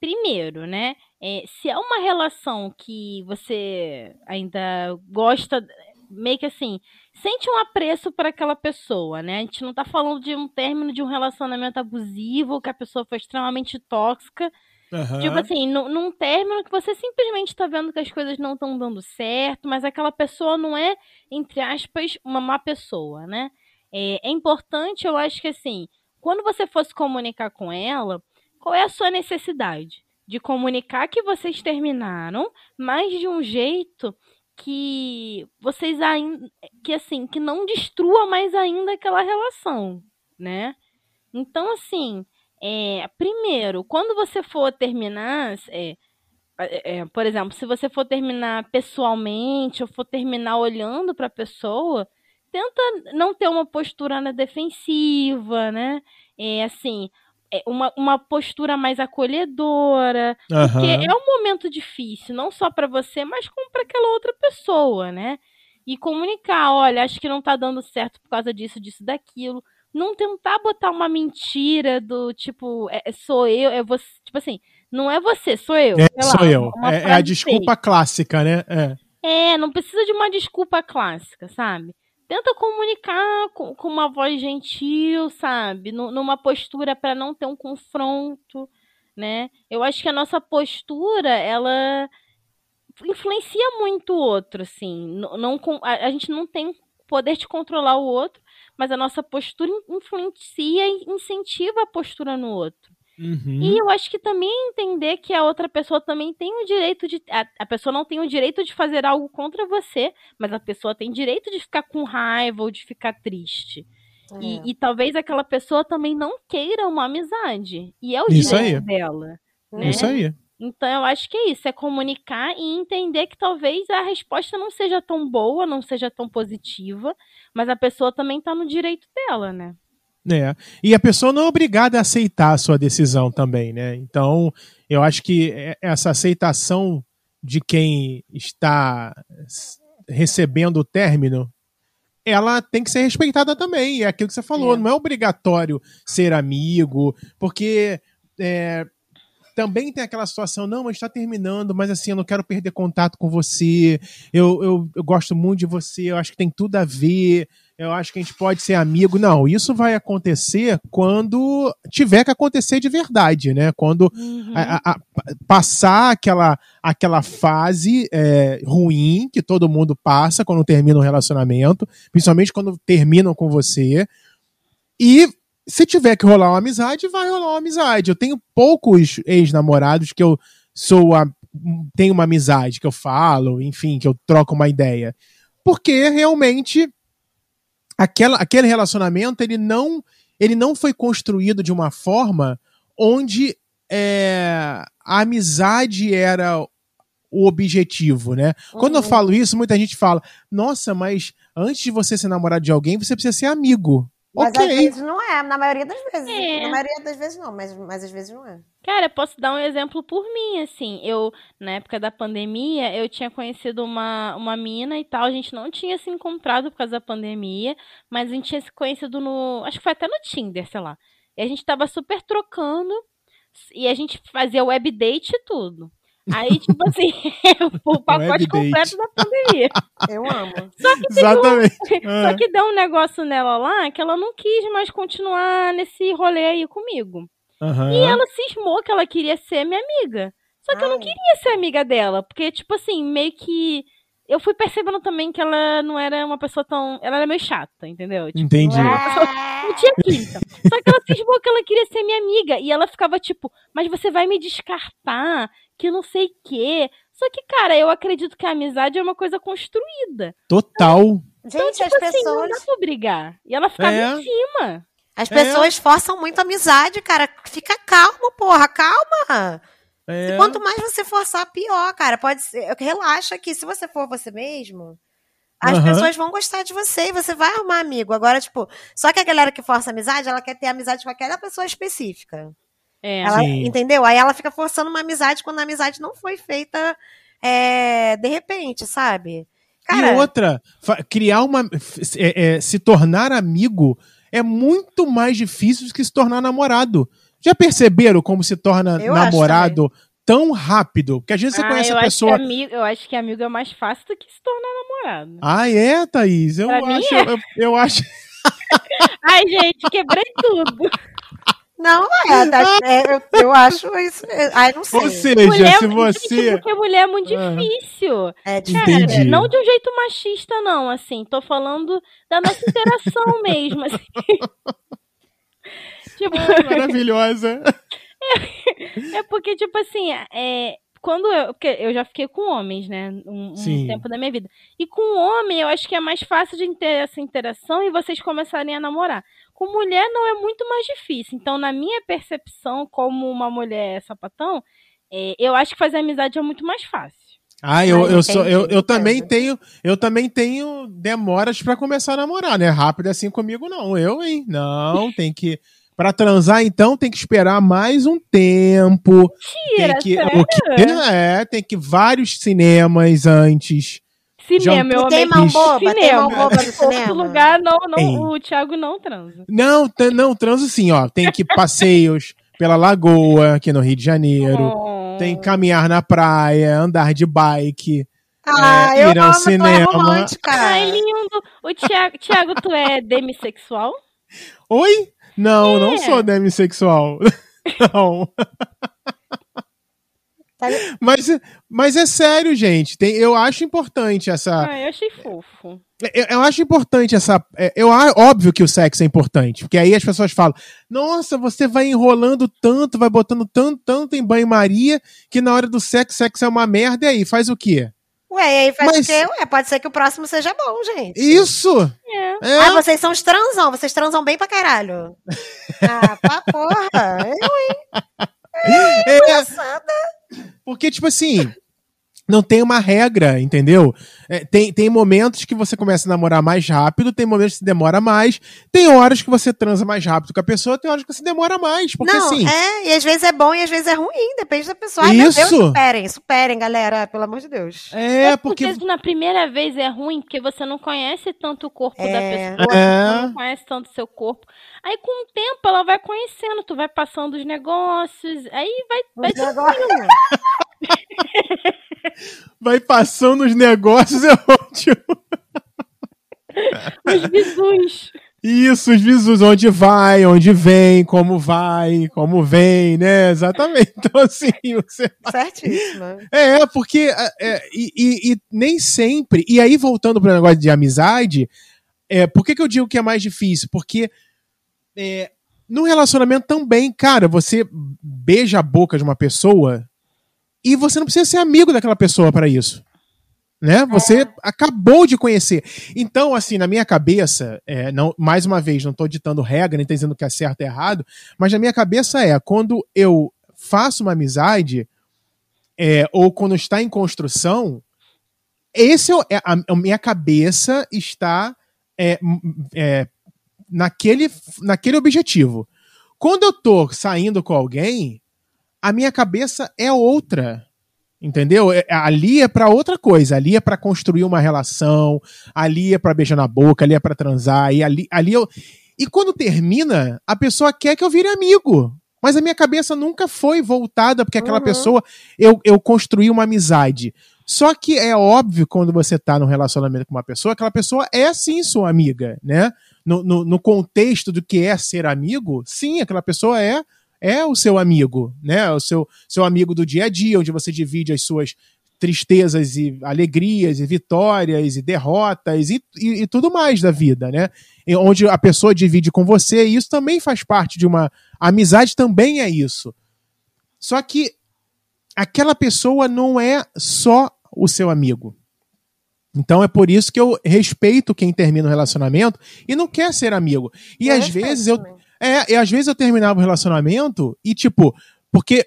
primeiro, né? É, se é uma relação que você ainda gosta, meio que assim, sente um apreço por aquela pessoa, né? A gente não tá falando de um término de um relacionamento abusivo, que a pessoa foi extremamente tóxica. Uhum. Tipo assim, num, num término que você simplesmente tá vendo que as coisas não estão dando certo, mas aquela pessoa não é, entre aspas, uma má pessoa, né? É, é importante, eu acho que assim, quando você fosse comunicar com ela, qual é a sua necessidade? de comunicar que vocês terminaram, mas de um jeito que vocês ainda que assim, que não destrua mais ainda aquela relação, né? Então assim, é, primeiro, quando você for terminar, é, é, por exemplo, se você for terminar pessoalmente ou for terminar olhando para a pessoa, tenta não ter uma postura na defensiva, né? É assim, é uma, uma postura mais acolhedora, uhum. porque é um momento difícil, não só para você, mas como para aquela outra pessoa, né? E comunicar, olha, acho que não tá dando certo por causa disso, disso, daquilo. Não tentar botar uma mentira do tipo, é, é sou eu, é você, tipo assim, não é você, sou eu. É, lá, sou eu. É, é, a desculpa clássica, né? É. é, não precisa de uma desculpa clássica, sabe? Tenta comunicar com, com uma voz gentil, sabe? N numa postura para não ter um confronto, né? Eu acho que a nossa postura, ela influencia muito o outro, assim. Não, a, a gente não tem poder de controlar o outro, mas a nossa postura influencia e incentiva a postura no outro. Uhum. E eu acho que também entender que a outra pessoa também tem o direito de. A, a, pessoa não tem o direito de fazer algo contra você, mas a pessoa tem direito de ficar com raiva ou de ficar triste. É. E, e, talvez aquela pessoa também não queira uma amizade. E é o isso direito aí. dela. Né? Isso aí. Então eu acho que é isso, é comunicar e entender que talvez a resposta não seja tão boa, não seja tão positiva, mas a pessoa também está no direito dela, né? É. E a pessoa não é obrigada a aceitar a sua decisão também, né? Então, eu acho que essa aceitação de quem está recebendo o término, ela tem que ser respeitada também. É aquilo que você falou, é. não é obrigatório ser amigo, porque é, também tem aquela situação, não, mas está terminando, mas assim, eu não quero perder contato com você, eu, eu, eu gosto muito de você, eu acho que tem tudo a ver eu acho que a gente pode ser amigo. Não, isso vai acontecer quando tiver que acontecer de verdade, né? Quando uhum. a, a, passar aquela, aquela fase é, ruim que todo mundo passa quando termina um relacionamento, principalmente quando terminam com você. E se tiver que rolar uma amizade, vai rolar uma amizade. Eu tenho poucos ex-namorados que eu sou a, tenho uma amizade, que eu falo, enfim, que eu troco uma ideia. Porque realmente aquela, aquele relacionamento ele não ele não foi construído de uma forma onde é, a amizade era o objetivo, né? Uhum. Quando eu uhum. falo isso, muita gente fala: Nossa, mas antes de você ser namorado de alguém, você precisa ser amigo. Mas okay. às vezes não é, na maioria das vezes. É. Na maioria das vezes não, mas, mas às vezes não é. Cara, posso dar um exemplo por mim, assim. Eu, na época da pandemia, eu tinha conhecido uma, uma mina e tal. A gente não tinha se encontrado por causa da pandemia, mas a gente tinha se conhecido no. Acho que foi até no Tinder, sei lá. E a gente tava super trocando. E a gente fazia web date e tudo. Aí, tipo assim, o pacote completo da pandemia. Eu amo. Só que, Exatamente. Um, só que deu um negócio nela lá que ela não quis mais continuar nesse rolê aí comigo. Uhum. E ela cismou que ela queria ser minha amiga. Só que Ai. eu não queria ser amiga dela. Porque, tipo assim, meio que. Eu fui percebendo também que ela não era uma pessoa tão. Ela era meio chata, entendeu? Tipo, Entendi. Não tinha química. Só que ela cismou que ela queria ser minha amiga. E ela ficava tipo, mas você vai me descartar? que não sei o quê. Só que, cara, eu acredito que a amizade é uma coisa construída. Total. Então, Gente, tipo as assim, pessoas. Não dá pra brigar. E ela ficava é. em cima. As pessoas é. forçam muito a amizade, cara. Fica calmo, porra, calma. É. Quanto mais você forçar, pior, cara. Pode ser. Relaxa que se você for você mesmo, as uhum. pessoas vão gostar de você e você vai arrumar amigo. Agora, tipo, só que a galera que força amizade, ela quer ter amizade com aquela pessoa específica. É. Ela, entendeu? Aí ela fica forçando uma amizade quando a amizade não foi feita é, de repente, sabe? Cara, e outra, criar uma. É, é, se tornar amigo é muito mais difícil do que se tornar namorado. Já perceberam como se torna eu namorado tão rápido? Porque às vezes você ah, conhece a pessoa. Amigo, eu acho que amigo é mais fácil do que se tornar namorado. Ah, é, Thaís? Eu pra acho. É. Eu, eu acho. Ai, gente, quebrei tudo. Não, é, tá, é eu, eu, acho isso. Ai, não sei. Ou seja, mulher, se você. Porque mulher é muito ah. difícil. É difícil. Cara, não de um jeito machista, não, assim. Tô falando da nossa interação mesmo, assim. tipo... Ai, maravilhosa. É porque, tipo assim, é, quando eu. Porque eu já fiquei com homens, né? Um, um tempo da minha vida. E com homem, eu acho que é mais fácil de ter essa interação e vocês começarem a namorar. Com mulher não é muito mais difícil. Então, na minha percepção, como uma mulher sapatão, é, eu acho que fazer amizade é muito mais fácil. Ah, eu, Ah, eu, sou, eu, eu também tenho, eu também tenho demoras pra começar a namorar, né? Rápido assim comigo não, eu, hein? Não, tem que Pra transar então tem que esperar mais um tempo. Tira, tem que sério? o que é, tem que vários cinemas antes. Cinema, eu Tem amei mão boba? Tem cinema. mão boba no Outro cinema? lugar, não, não, Tem. o Thiago não transa. Não, não, transo sim, ó. Tem que passeios pela lagoa aqui no Rio de Janeiro. Oh. Tem que caminhar na praia, andar de bike. Ah, É, eu ir ao amo, tu é cinema. Ai, lindo. O Thiago, Thiago, tu é demissexual? Oi? Não, não É. sou demissexual. não. Mas, mas é sério, gente. Tem, eu acho importante essa. Ah, eu achei fofo. Eu, eu acho importante essa. é, Eu, óbvio que o sexo é importante. Porque aí as pessoas falam: Nossa, você vai enrolando tanto, vai botando tanto, tanto em banho-maria, que na hora do sexo, sexo é uma merda. E aí, faz o quê? Ué, e aí faz Mas- o quê? Ué, pode ser que o próximo seja bom, gente. Isso! É. É, Ah, vocês são os transão, vocês transam bem pra caralho. Ah, pra porra. Eu, é, engraçada. Porque, tipo assim, não tem uma regra, entendeu? É, tem, tem momentos que você começa a namorar mais rápido, tem momentos que demora mais, tem horas que você transa mais rápido com a pessoa, tem horas que você demora mais. Porque Não, assim. é, e às vezes é bom e às vezes é ruim, depende da pessoa. Ai, meu Deus, Isso. superem, superem, galera, pelo amor de Deus. É, porque... porque. na primeira vez é ruim, porque você não conhece tanto o corpo da É. pessoa, É. você não conhece tanto o seu corpo. Aí com o tempo ela vai conhecendo, tu vai passando os negócios, aí vai, vai Os negócios. Vai passando os negócios, é ótimo. Os bisus. Isso, os visos, onde vai, onde vem, como vai, como vem, né? Exatamente. Então, assim, você. Certíssima. É, porque. é, é, e, e- e nem sempre. E aí, voltando para o negócio de amizade, é, por que, que eu digo que é mais difícil? Porque é, no relacionamento também, cara, você beija a boca de uma pessoa e você não precisa ser amigo daquela pessoa para isso. Né? Você acabou de conhecer. Então, assim, na minha cabeça, é, não, mais uma vez, não estou ditando regra, nem tô dizendo que é certo ou errado, mas na minha cabeça é, quando eu faço uma amizade, é, ou quando está em construção, esse é, é a, a minha cabeça está é, é, naquele, naquele objetivo. Quando eu tô saindo com alguém, a minha cabeça é outra. Entendeu? É- Ali é pra outra coisa. Ali é pra construir uma relação. Ali é pra beijar na boca. Ali é pra transar. E ali, ali eu. E quando termina, a pessoa quer que eu vire amigo. Mas a minha cabeça nunca foi voltada porque aquela Uhum. pessoa eu, eu construí uma amizade. Só que é óbvio quando você tá num relacionamento com uma pessoa, aquela pessoa é sim sua amiga, né? No, no, contexto do que é ser amigo, sim, aquela pessoa é é o seu amigo, né? O seu, seu amigo do dia a dia, onde você divide as suas tristezas e alegrias e vitórias e derrotas e, e, e tudo mais da vida, né? E onde a pessoa divide com você, e isso também faz parte de uma a amizade também é isso. Só que aquela pessoa não é só o seu amigo. Então é por isso que eu respeito quem termina o relacionamento e não quer ser amigo. E Eu às vezes eu também. é, e às vezes eu terminava o relacionamento e, tipo, porque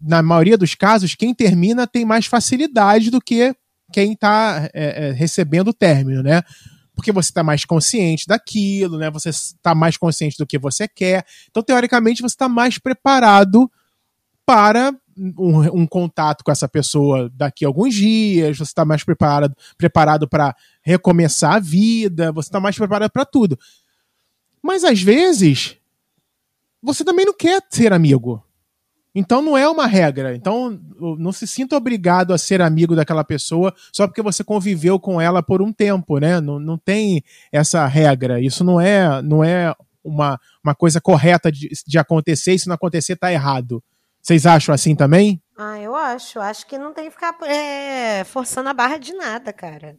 na maioria dos casos, quem termina tem mais facilidade do que quem tá é, é, recebendo o término, né? Porque você tá mais consciente daquilo, né? Você s- tá mais consciente do que você quer. Então, teoricamente, você tá mais preparado para um, um contato com essa pessoa daqui a alguns dias, você está mais preparado preparado para recomeçar a vida, você está mais preparado para tudo. Mas às vezes você também não quer ser amigo. Então não é uma regra. Então não se sinta obrigado a ser amigo daquela pessoa só porque você conviveu com ela por um tempo, né? Não, não tem essa regra. Isso não é, não é uma, uma coisa correta de, de acontecer. E se não acontecer, tá errado. Vocês acham assim também? Ah, eu acho. Acho que não tem que ficar é, forçando a barra de nada, cara.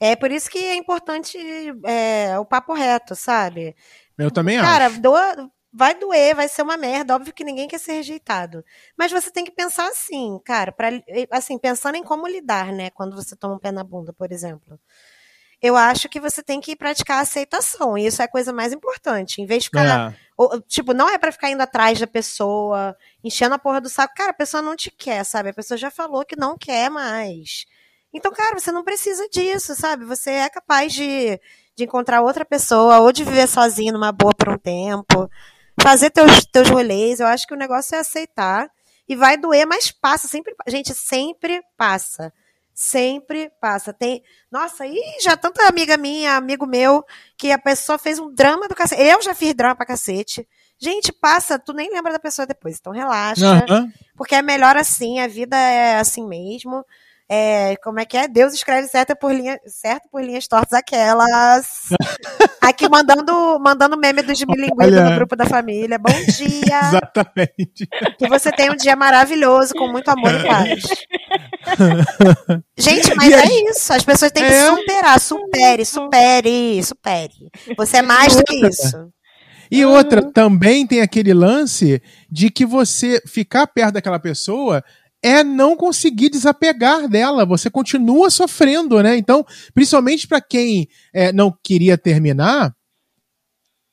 É por isso que é importante é, o papo reto, sabe? Eu também Cara, acho. doa- vai doer, vai ser uma merda. Óbvio que ninguém quer ser rejeitado. Mas você tem que pensar assim, cara, para assim, pensando em como lidar, né? Quando você toma um pé na bunda, por exemplo. Eu acho que você tem que praticar a aceitação. E isso é a coisa mais importante. Em vez de ficar. É. ou, tipo, não é para ficar indo atrás da pessoa, enchendo a porra do saco. Cara, a pessoa não te quer, sabe? A pessoa já falou que não quer mais. Então, cara, você não precisa disso, sabe? Você é capaz de, de encontrar outra pessoa ou de viver sozinho numa boa por um tempo fazer teus, teus rolês. Eu acho que o negócio é aceitar. E vai doer, mas passa. Sempre, gente, sempre passa. Sempre passa. Tem. Nossa, e já tanta amiga minha, amigo meu, que a pessoa fez um drama do cacete. Eu já fiz drama pra cacete. Gente, passa, tu nem lembra da pessoa depois. Então relaxa. Aham. Porque é melhor assim, a vida é assim mesmo. É, como é que é? Deus escreve certo por, linha, certo por linhas tortas aquelas. Aqui mandando, mandando meme dos bilinguidos no grupo da família. Bom dia. Exatamente. Que você tenha um dia maravilhoso, com muito amor e paz. Gente, mas é isso. As pessoas têm que É. superar. Supere, supere, supere. Você é mais do que isso. E outra, também tem aquele lance de que você ficar perto daquela pessoa é não conseguir desapegar dela. Você continua sofrendo, né? Então, principalmente para quem é, não queria terminar,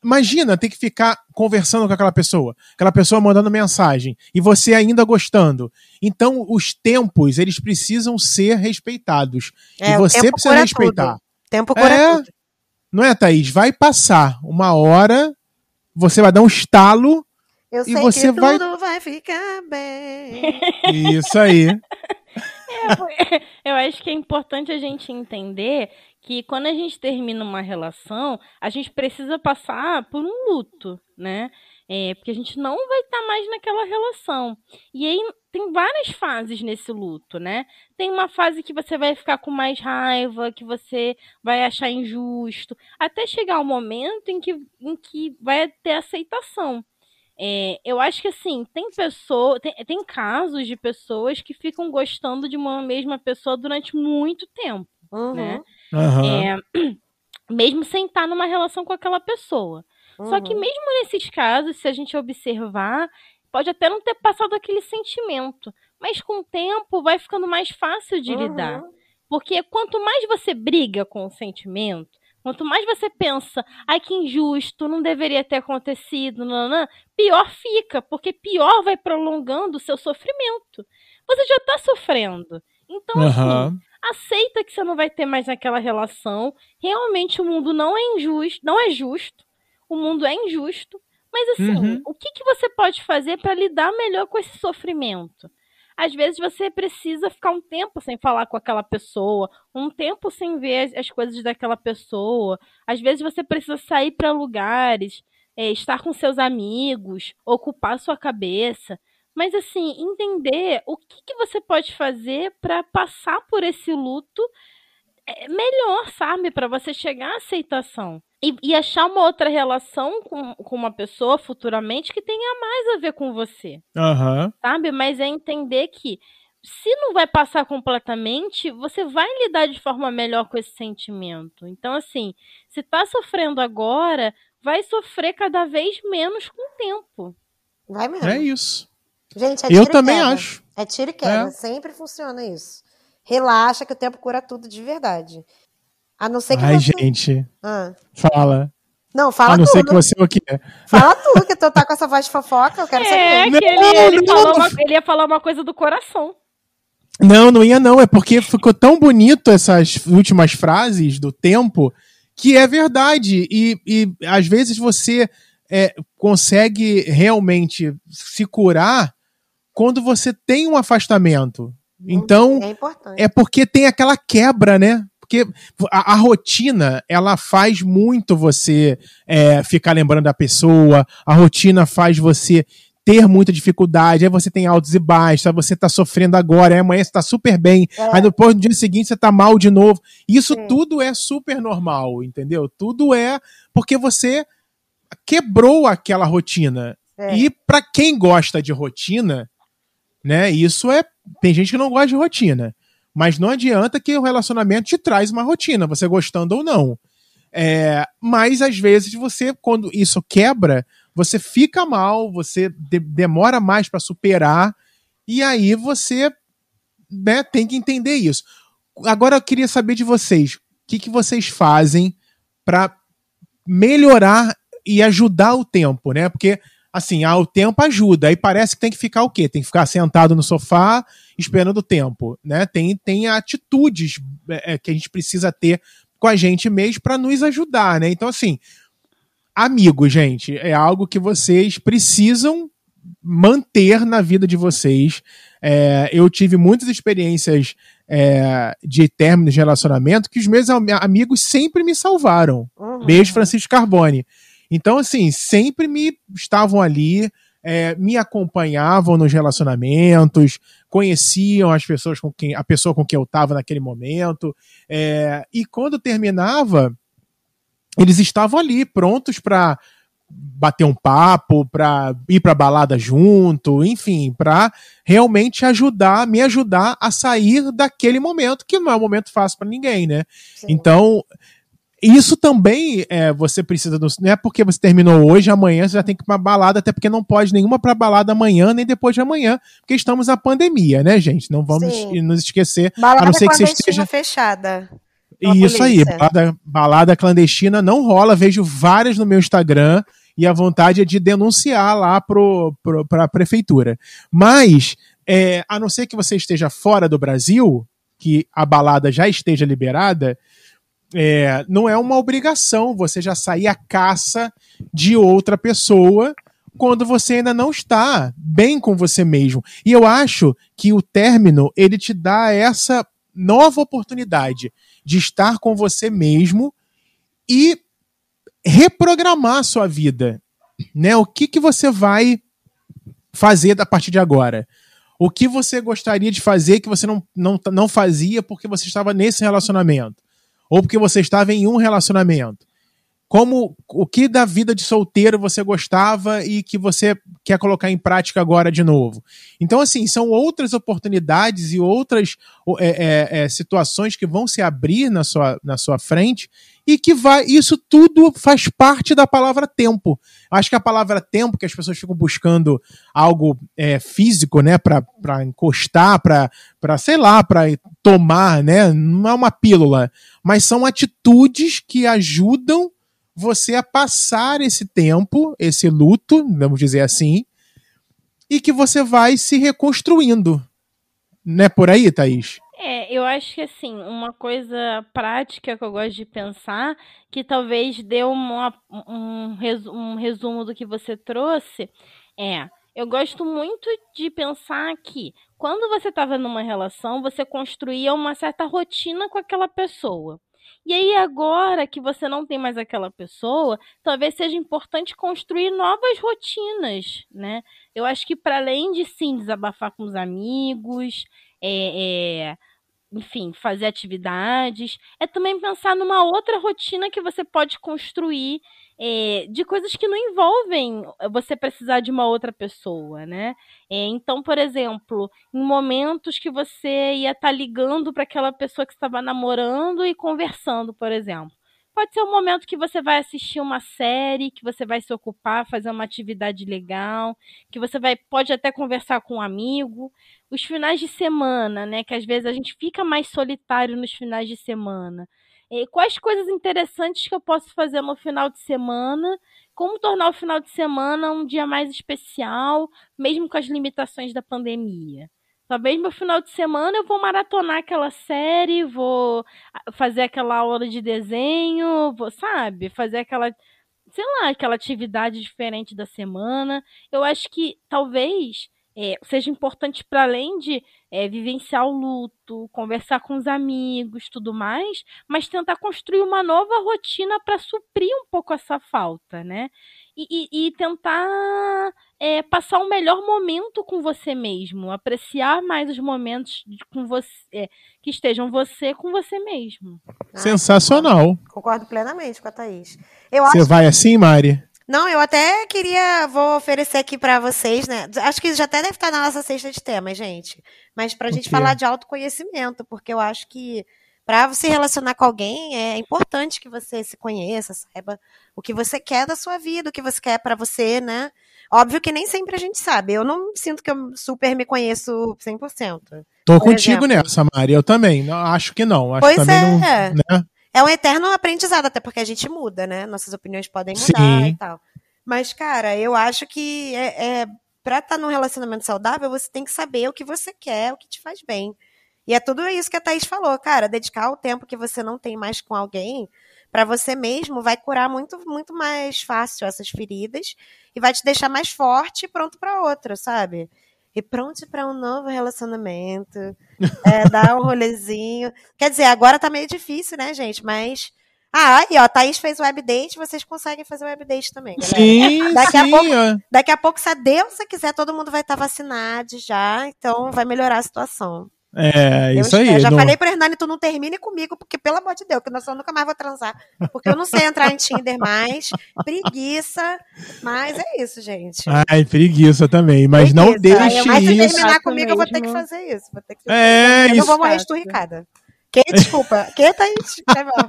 imagina ter que ficar conversando com aquela pessoa, aquela pessoa mandando mensagem e você ainda gostando. Então, os tempos eles precisam ser respeitados É, e você precisa respeitar. tudo. Tempo cura É. tudo. Não é, Thaís? Vai passar uma hora, você vai dar um estalo. Eu E sei você que vai- tudo vai ficar bem. Isso aí. Eu acho que é importante a gente entender que quando a gente termina uma relação, a gente precisa passar por um luto, né? É, porque a gente não vai estar mais naquela relação. E aí tem várias fases nesse luto, né? Tem uma fase que você vai ficar com mais raiva, que você vai achar injusto, até chegar o momento em que, em que vai ter aceitação. É, eu acho que assim, tem pessoa, tem, tem casos de pessoas que ficam gostando de uma mesma pessoa durante muito tempo, Uhum, né? Aham. É, mesmo sem estar numa relação com aquela pessoa. Só que uhum. mesmo nesses casos, se a gente observar, pode até não ter passado aquele sentimento, mas com o tempo vai ficando mais fácil de lidar. Uhum. Porque quanto mais você briga com o sentimento, quanto mais você pensa, ai que injusto, não deveria ter acontecido, nanã, pior fica, porque pior vai prolongando o seu sofrimento. Você já tá sofrendo. Então, assim, Aham. aceita que você não vai ter mais aquela relação. Realmente o mundo não é injusto, não é justo. O mundo é injusto. Mas assim, Uhum. o que, que você pode fazer para lidar melhor com esse sofrimento? Às vezes você precisa ficar um tempo sem falar com aquela pessoa, um tempo sem ver as, as coisas daquela pessoa. Às vezes você precisa sair para lugares, é, estar com seus amigos, ocupar sua cabeça. Mas assim, entender o que, que você pode fazer para passar por esse luto é, melhor, sabe? Para você chegar à aceitação. E, e achar uma outra relação com, com uma pessoa futuramente que tenha mais a ver com você Aham. sabe? Mas é entender que se não vai passar completamente, você vai lidar de forma melhor com esse sentimento. Então, assim, se tá sofrendo agora, vai sofrer cada vez menos com o tempo. Vai mesmo. É isso. Gente, é Eu tiro também queda. acho. É tiro e queda. É. Sempre funciona isso. Relaxa que o tempo cura tudo de verdade. A não ser que Ai, você... gente. Ah. Fala. Não, fala A não ser tudo. que você o quê? Fala tudo, que tu tá com essa voz de fofoca, eu quero É, saber. que ele, Não, ele, não. uma, ele ia falar uma coisa do coração. Não, não ia não. É porque ficou tão bonito essas últimas frases do tempo que é verdade. E, e às vezes você é, consegue realmente se curar quando você tem um afastamento. Então, É importante. é porque tem aquela quebra, né? Porque a, a rotina, ela faz muito você é, ficar lembrando da pessoa, a rotina faz você ter muita dificuldade, aí você tem altos e baixos, aí você tá sofrendo agora, aí amanhã você tá super bem, É. aí depois no dia seguinte você tá mal de novo. Isso Sim. tudo é super normal, entendeu? Tudo é porque você quebrou aquela rotina. É. E pra quem gosta de rotina, né, isso é. Tem gente que não gosta de rotina. Mas não adianta que o relacionamento te traz uma rotina, você gostando ou não. É, mas às vezes você, quando isso quebra, você fica mal, você de demora mais para superar, e aí você né, tem que entender isso. Agora eu queria saber de vocês, o que, que vocês fazem para melhorar e ajudar o tempo, né? Porque assim, ah, o tempo ajuda. Aí parece que tem que ficar o quê? Tem que ficar sentado no sofá esperando o tempo, né? Tem, tem atitudes é, é que a gente precisa ter com a gente mesmo para nos ajudar, né? Então, assim, amigos, gente, é algo que vocês precisam manter na vida de vocês. É, eu tive muitas experiências é, de término de relacionamento que os meus amigos sempre me salvaram. Uhum. Beijo, Francisco Carbone. Então, assim, sempre me estavam ali, é, me acompanhavam nos relacionamentos, conheciam as pessoas com quem a pessoa com quem eu estava naquele momento. É, e quando terminava, eles estavam ali prontos para bater um papo, para ir para balada junto, enfim, para realmente ajudar, me ajudar a sair daquele momento que não é um momento fácil para ninguém, né? Sim. Então, isso também é, você precisa. Do, não é porque você terminou hoje, amanhã você já tem que ir pra balada, até porque não pode nenhuma pra balada amanhã, nem depois de amanhã, porque estamos na pandemia, né, gente? Não vamos Sim. nos esquecer. Balada a não ser que você esteja. fechada. Isso aí, balada, balada clandestina não rola, vejo várias no meu Instagram e a vontade é de denunciar lá pro, pro, pra prefeitura. Mas, é, a não ser que você esteja fora do Brasil, que a balada já esteja liberada, é, não é uma obrigação você já sair à caça de outra pessoa quando você ainda não está bem com você mesmo. E eu acho que o término ele te dá essa nova oportunidade de estar com você mesmo e reprogramar a sua vida, né? O que que você vai fazer a partir de agora? O que você gostaria de fazer que você não, não, não fazia porque você estava nesse relacionamento? Ou porque você estava em um relacionamento. Como o que da vida de solteiro você gostava e que você quer colocar em prática agora de novo. Então, assim, são outras oportunidades e outras é, é, é, situações que vão se abrir na sua, na sua frente e que vai. Isso tudo faz parte da palavra tempo. Acho que a palavra tempo, que as pessoas ficam buscando algo é, físico, né, para encostar, para, sei lá, para tomar, né, não é uma pílula, mas são atitudes que ajudam você a passar esse tempo, esse luto, vamos dizer assim, e que você vai se reconstruindo. Não é por aí, Thaís? É, eu acho que assim, uma coisa prática que eu gosto de pensar, que talvez dê uma, um, resumo, um resumo do que você trouxe, é. Eu gosto muito de pensar que quando você estava numa relação, você construía uma certa rotina com aquela pessoa. E aí, agora que você não tem mais aquela pessoa, talvez seja importante construir novas rotinas, né? Eu acho que para além de sim desabafar com os amigos, é, é, enfim, fazer atividades, é também pensar numa outra rotina que você pode construir é, de coisas que não envolvem você precisar de uma outra pessoa, né? É, então, por exemplo, em momentos que você ia estar tá ligando para aquela pessoa que estava namorando e conversando, por exemplo. Pode ser um momento que você vai assistir uma série, que você vai se ocupar, fazer uma atividade legal, que você vai pode até conversar com um amigo. Os finais de semana, né, que às vezes a gente fica mais solitário nos finais de semana. E quais coisas interessantes que eu posso fazer no final de semana? Como tornar o final de semana um dia mais especial, mesmo com as limitações da pandemia? Talvez meu final de semana eu vou maratonar aquela série, vou fazer aquela aula de desenho, vou, sabe? Fazer aquela, sei lá, aquela atividade diferente da semana. Eu acho que talvez é, seja importante para além de é, vivenciar o luto, conversar com os amigos, tudo mais, mas tentar construir uma nova rotina para suprir um pouco essa falta, né? E, e, e tentar é, passar um melhor momento com você mesmo, apreciar mais os momentos de, com você é, que estejam você com você mesmo. Sensacional. Concordo, concordo, plenamente com a Thaís. você vai assim, Mari? Não, eu até queria, vou oferecer aqui para vocês, né? Acho que já até deve estar na nossa cesta de temas, gente. Mas para a gente falar de autoconhecimento, porque eu acho que Pra se relacionar com alguém, é importante que você se conheça, saiba o que você quer da sua vida, o que você quer pra você, né? Óbvio que nem sempre a gente sabe. Eu não sinto que eu super me conheço 100%. Tô Por contigo exemplo. nessa, Mari. Eu também. Não, acho que não. Acho Pois também é. não. Né? É um eterno aprendizado, até porque a gente muda, né? Nossas opiniões podem mudar Sim. e tal. Mas, cara, eu acho que é, é, pra estar num relacionamento saudável, você tem que saber o que você quer, o que te faz bem. E é tudo isso que a Thaís falou, cara. Dedicar o tempo que você não tem mais com alguém pra você mesmo vai curar muito, muito mais fácil essas feridas e vai te deixar mais forte e pronto pra outra, sabe? E pronto pra um novo relacionamento. É, dar um rolezinho. Quer dizer, agora tá meio difícil, né, gente? Mas. Ah, aí, ó, a Thaís fez web date, vocês conseguem fazer web date também, galera. Sim, Daqui a sim. pouco- ó. Daqui a pouco, se a Deus quiser, todo mundo vai estar vacinado já, então vai melhorar a situação. É, Eu isso aí. espero. Já não- falei pro Hernani, tu não termine comigo, porque pelo amor de Deus, que nós eu nunca mais vou transar. Porque eu não sei entrar em Tinder mais, preguiça, mas é isso, gente. Ai, preguiça também. Mas não Preguiça. deixe Mas se isso. terminar comigo, eu vou ter que fazer isso. Vou ter que É, eu não isso. vou morrer esturricada. Que, desculpa, que Thaís? Vai mal.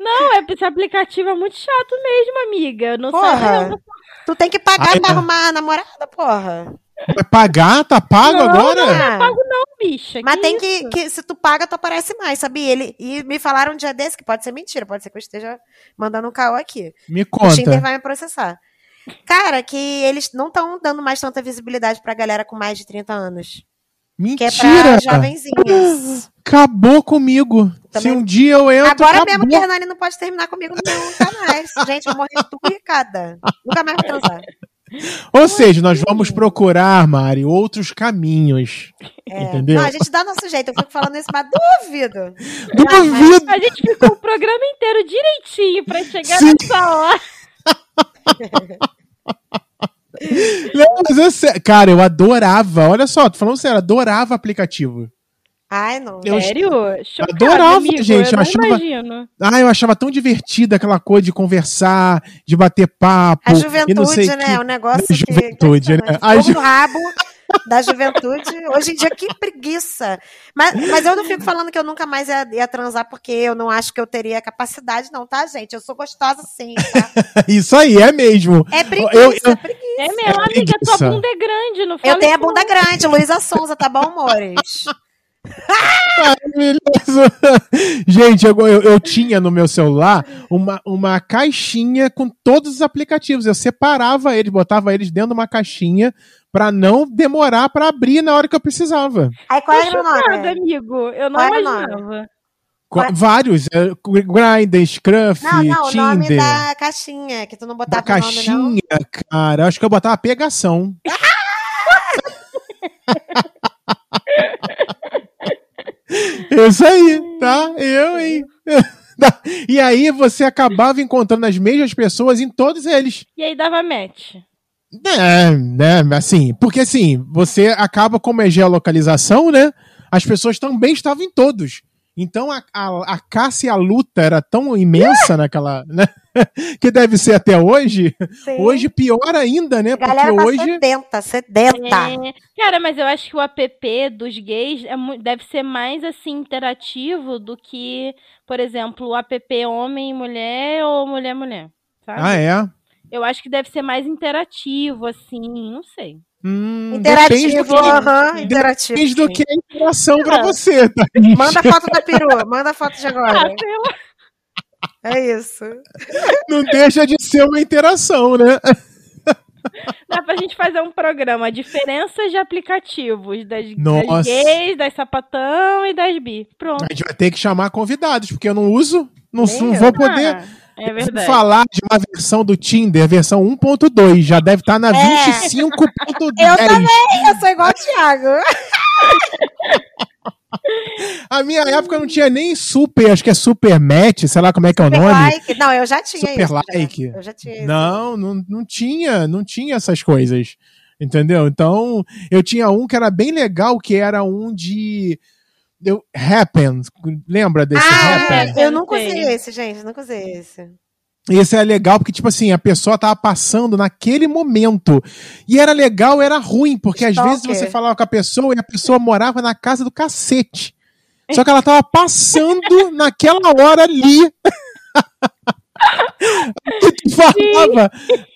Não, é, esse aplicativo é muito chato mesmo, amiga. Não Porra. sabe não. Tu tem que pagar Ai, pra é. arrumar namorada, porra. Vai pagar? Tá pago Não, agora? Ah, pago não, bicha. Mas tem isso? que, que, se tu paga, tu aparece mais, sabia? Ele, e me falaram um dia desse, que pode ser mentira, pode ser que eu esteja mandando um caô aqui. Me O Tinder conta. vai me processar. Cara, que eles não estão dando mais tanta visibilidade pra galera com mais de 30 anos. Que é pra Mentira! jovenzinhos. Acabou comigo. Também- Se um dia eu entro, Agora acabou. mesmo que a Hernani não pode terminar comigo nunca mais. Gente, eu vou morrer esturricada. Nunca mais vou transar. Ou seja, nós vamos procurar, Mari, outros caminhos. É. Entendeu? Não, a gente dá nosso jeito. Eu fico falando isso, mas duvido. Duvido. A gente ficou o programa inteiro direitinho pra chegar Sim. nessa hora. Não, mas eu sei- Cara, eu adorava. Olha só, tô falando sério, adorava aplicativo. Ai, não. Eu- Sério? Chocada, adorava, amigo, gente, eu Eu não achava- imagino. Ah, eu achava tão divertida aquela coisa de conversar, de bater papo. A e não juventude, sei né? que- É um negócio Da que. juventude, né? impressionante. A ju- rabo da juventude. Hoje em dia, que preguiça. Mas, mas eu não fico falando que eu nunca mais ia, ia transar porque eu não acho que eu teria capacidade, não, tá, gente? Eu sou gostosa sim, tá? Isso aí, é mesmo. É preguiça, Eu- eu- é preguiça. É mesmo, amiga, tua bunda é grande, não fala Eu tenho a bunda grande, Luísa Sonza, tá bom, amores? Maravilhoso. Gente, eu, eu, eu tinha no meu celular uma, uma caixinha com todos os aplicativos. Eu separava eles, botava eles dentro de uma caixinha pra não demorar pra abrir na hora que eu precisava. Aí qual era o chocada, nome? amigo. Eu não Qual imaginava. Qual- Vários. é, Grindr, Scruff, Não, não, o nome Tinder. da caixinha, que tu não Da botava o nome, não. caixinha, cara. Acho que eu botava pegação. Isso aí, tá? Eu, hein? E aí você acabava encontrando as mesmas pessoas em todos eles. E aí dava match. É, né? Assim, porque assim, você acaba como é geolocalização, né? As pessoas também estavam em todos. Então a, a, a caça e a luta era tão imensa naquela. Né? que deve ser até hoje. Sim. Hoje pior ainda, né? a Porque galera tá hoje. sedenta, sedenta. É, Cara, mas eu acho que o app dos gays é deve ser mais assim interativo do que, por exemplo, o app homem e mulher ou mulher mulher. Sabe? Ah, é? Eu acho que deve ser mais interativo, assim, não sei. Hum, depende Interativo, do que, aham, interativo. depende do que é interação pra Ah. você, tá? Manda foto da peru, manda foto de Ah, agora. sei lá. É isso. Não deixa de ser uma interação, né? Dá pra gente fazer um programa, diferenças de aplicativos das, das gays, das sapatão e das bi. Pronto. A gente vai ter que chamar convidados, porque eu não uso, não, não vou poder. É verdade. falar de uma versão do Tinder, versão 1.2, já deve estar na É. 25.10. Eu também, eu sou igual o Thiago. A minha época não tinha nem super, acho que é super match, sei lá como é que é o Super nome. like. Não, eu já tinha Super isso. já. like. Eu já tinha isso. Não, não, não tinha, não tinha essas coisas. Entendeu? Então, eu tinha um que era bem legal, que era um de eu, Happen. Lembra desse Ah, Happen? eu nunca Sei. usei esse, gente. Nunca usei esse. Esse é legal porque, tipo assim, a pessoa tava passando naquele momento. E era legal, era ruim, porque às Stalker. vezes você falava com a pessoa e a pessoa morava na casa do cacete. Só que ela tava passando naquela hora ali. que tu falava,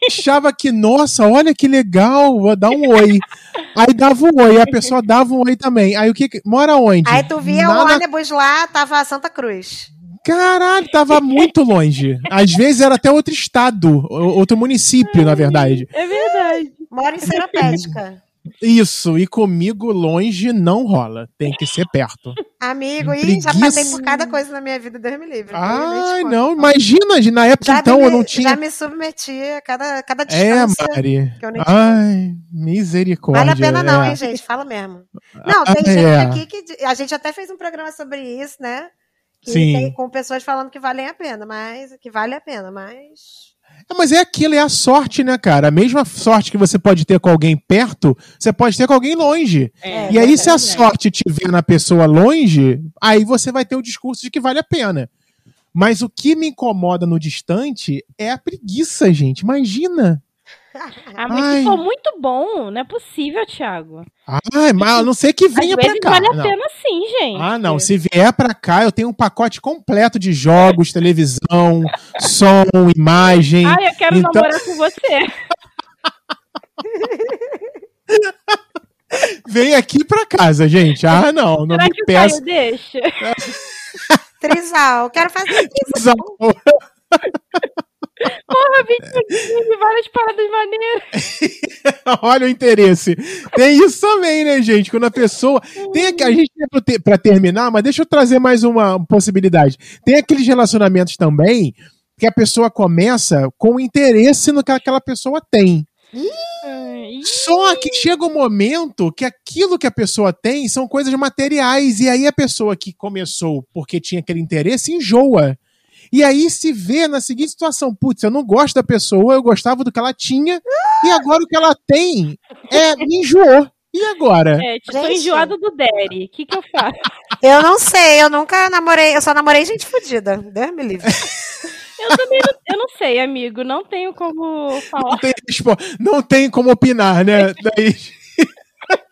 achava que, nossa, olha que legal, vou dar um oi. Aí dava um oi, a pessoa dava um oi também. Aí o que. Mora onde? Aí tu via Nada- o ônibus lá, tava Santa Cruz. Caralho, tava muito longe. Às vezes era até outro estado, outro município, na verdade. É verdade. Mora em Seropédica. Isso, e comigo longe não rola. Tem que ser perto. Amigo, e já passei por cada coisa na minha vida, Deus me livre. Ai, não, imagina, na época Já então me, eu não tinha. Já me submeti a cada, cada É, distância. Mari. eu nem Ai, misericórdia. Vale a pena não, é. hein, gente? Fala mesmo. Não, tem Ah, gente é. aqui que... A gente até fez um programa sobre isso, né? Que Sim. tem com pessoas falando que valem a pena, mas... Que vale a pena, mas... É, Mas é aquilo, é a sorte, né, cara? A mesma sorte que você pode ter com alguém perto, você pode ter com alguém longe. É, e aí, se a sorte tiver na pessoa longe, aí você vai ter o discurso de que vale a pena. Mas o que me incomoda no distante é a preguiça, gente. Imagina. Ah, mas Ai. se for muito bom, não é possível, Thiago. Ai, mas a não ser que venha pra cá. vale a Não. pena sim, gente. Ah, não. Se vier pra cá, eu tenho um pacote completo de jogos, televisão, som, imagem. Ai, eu quero Então- namorar com você. Vem aqui pra casa, gente. Ah, não. Não Será me que o peça. Caio deixa? Trisal, quero fazer isso. Porra, 20 aqui, várias paradas maneiras. Olha o interesse. Tem isso também, né, gente? Quando a pessoa. Tem aqui- a gente tem pra ter- pra terminar, mas deixa eu trazer mais uma possibilidade. Tem aqueles relacionamentos também que a pessoa começa com interesse no que aquela pessoa tem. Só que chega um momento que aquilo que a pessoa tem são coisas materiais. E aí a pessoa que começou porque tinha aquele interesse enjoa. E aí se vê na seguinte situação: putz, eu não gosto da pessoa, eu gostava do que ela tinha, e agora o que ela tem é me enjoou. E agora? É, tô Gente. enjoado do Derry. O que, que eu faço? Eu não sei, eu nunca namorei, eu só namorei gente fodida. Deus me livre. Eu também não, eu não sei, amigo. Não tenho como falar. Não tem, respo- não tem como opinar, né? Daí-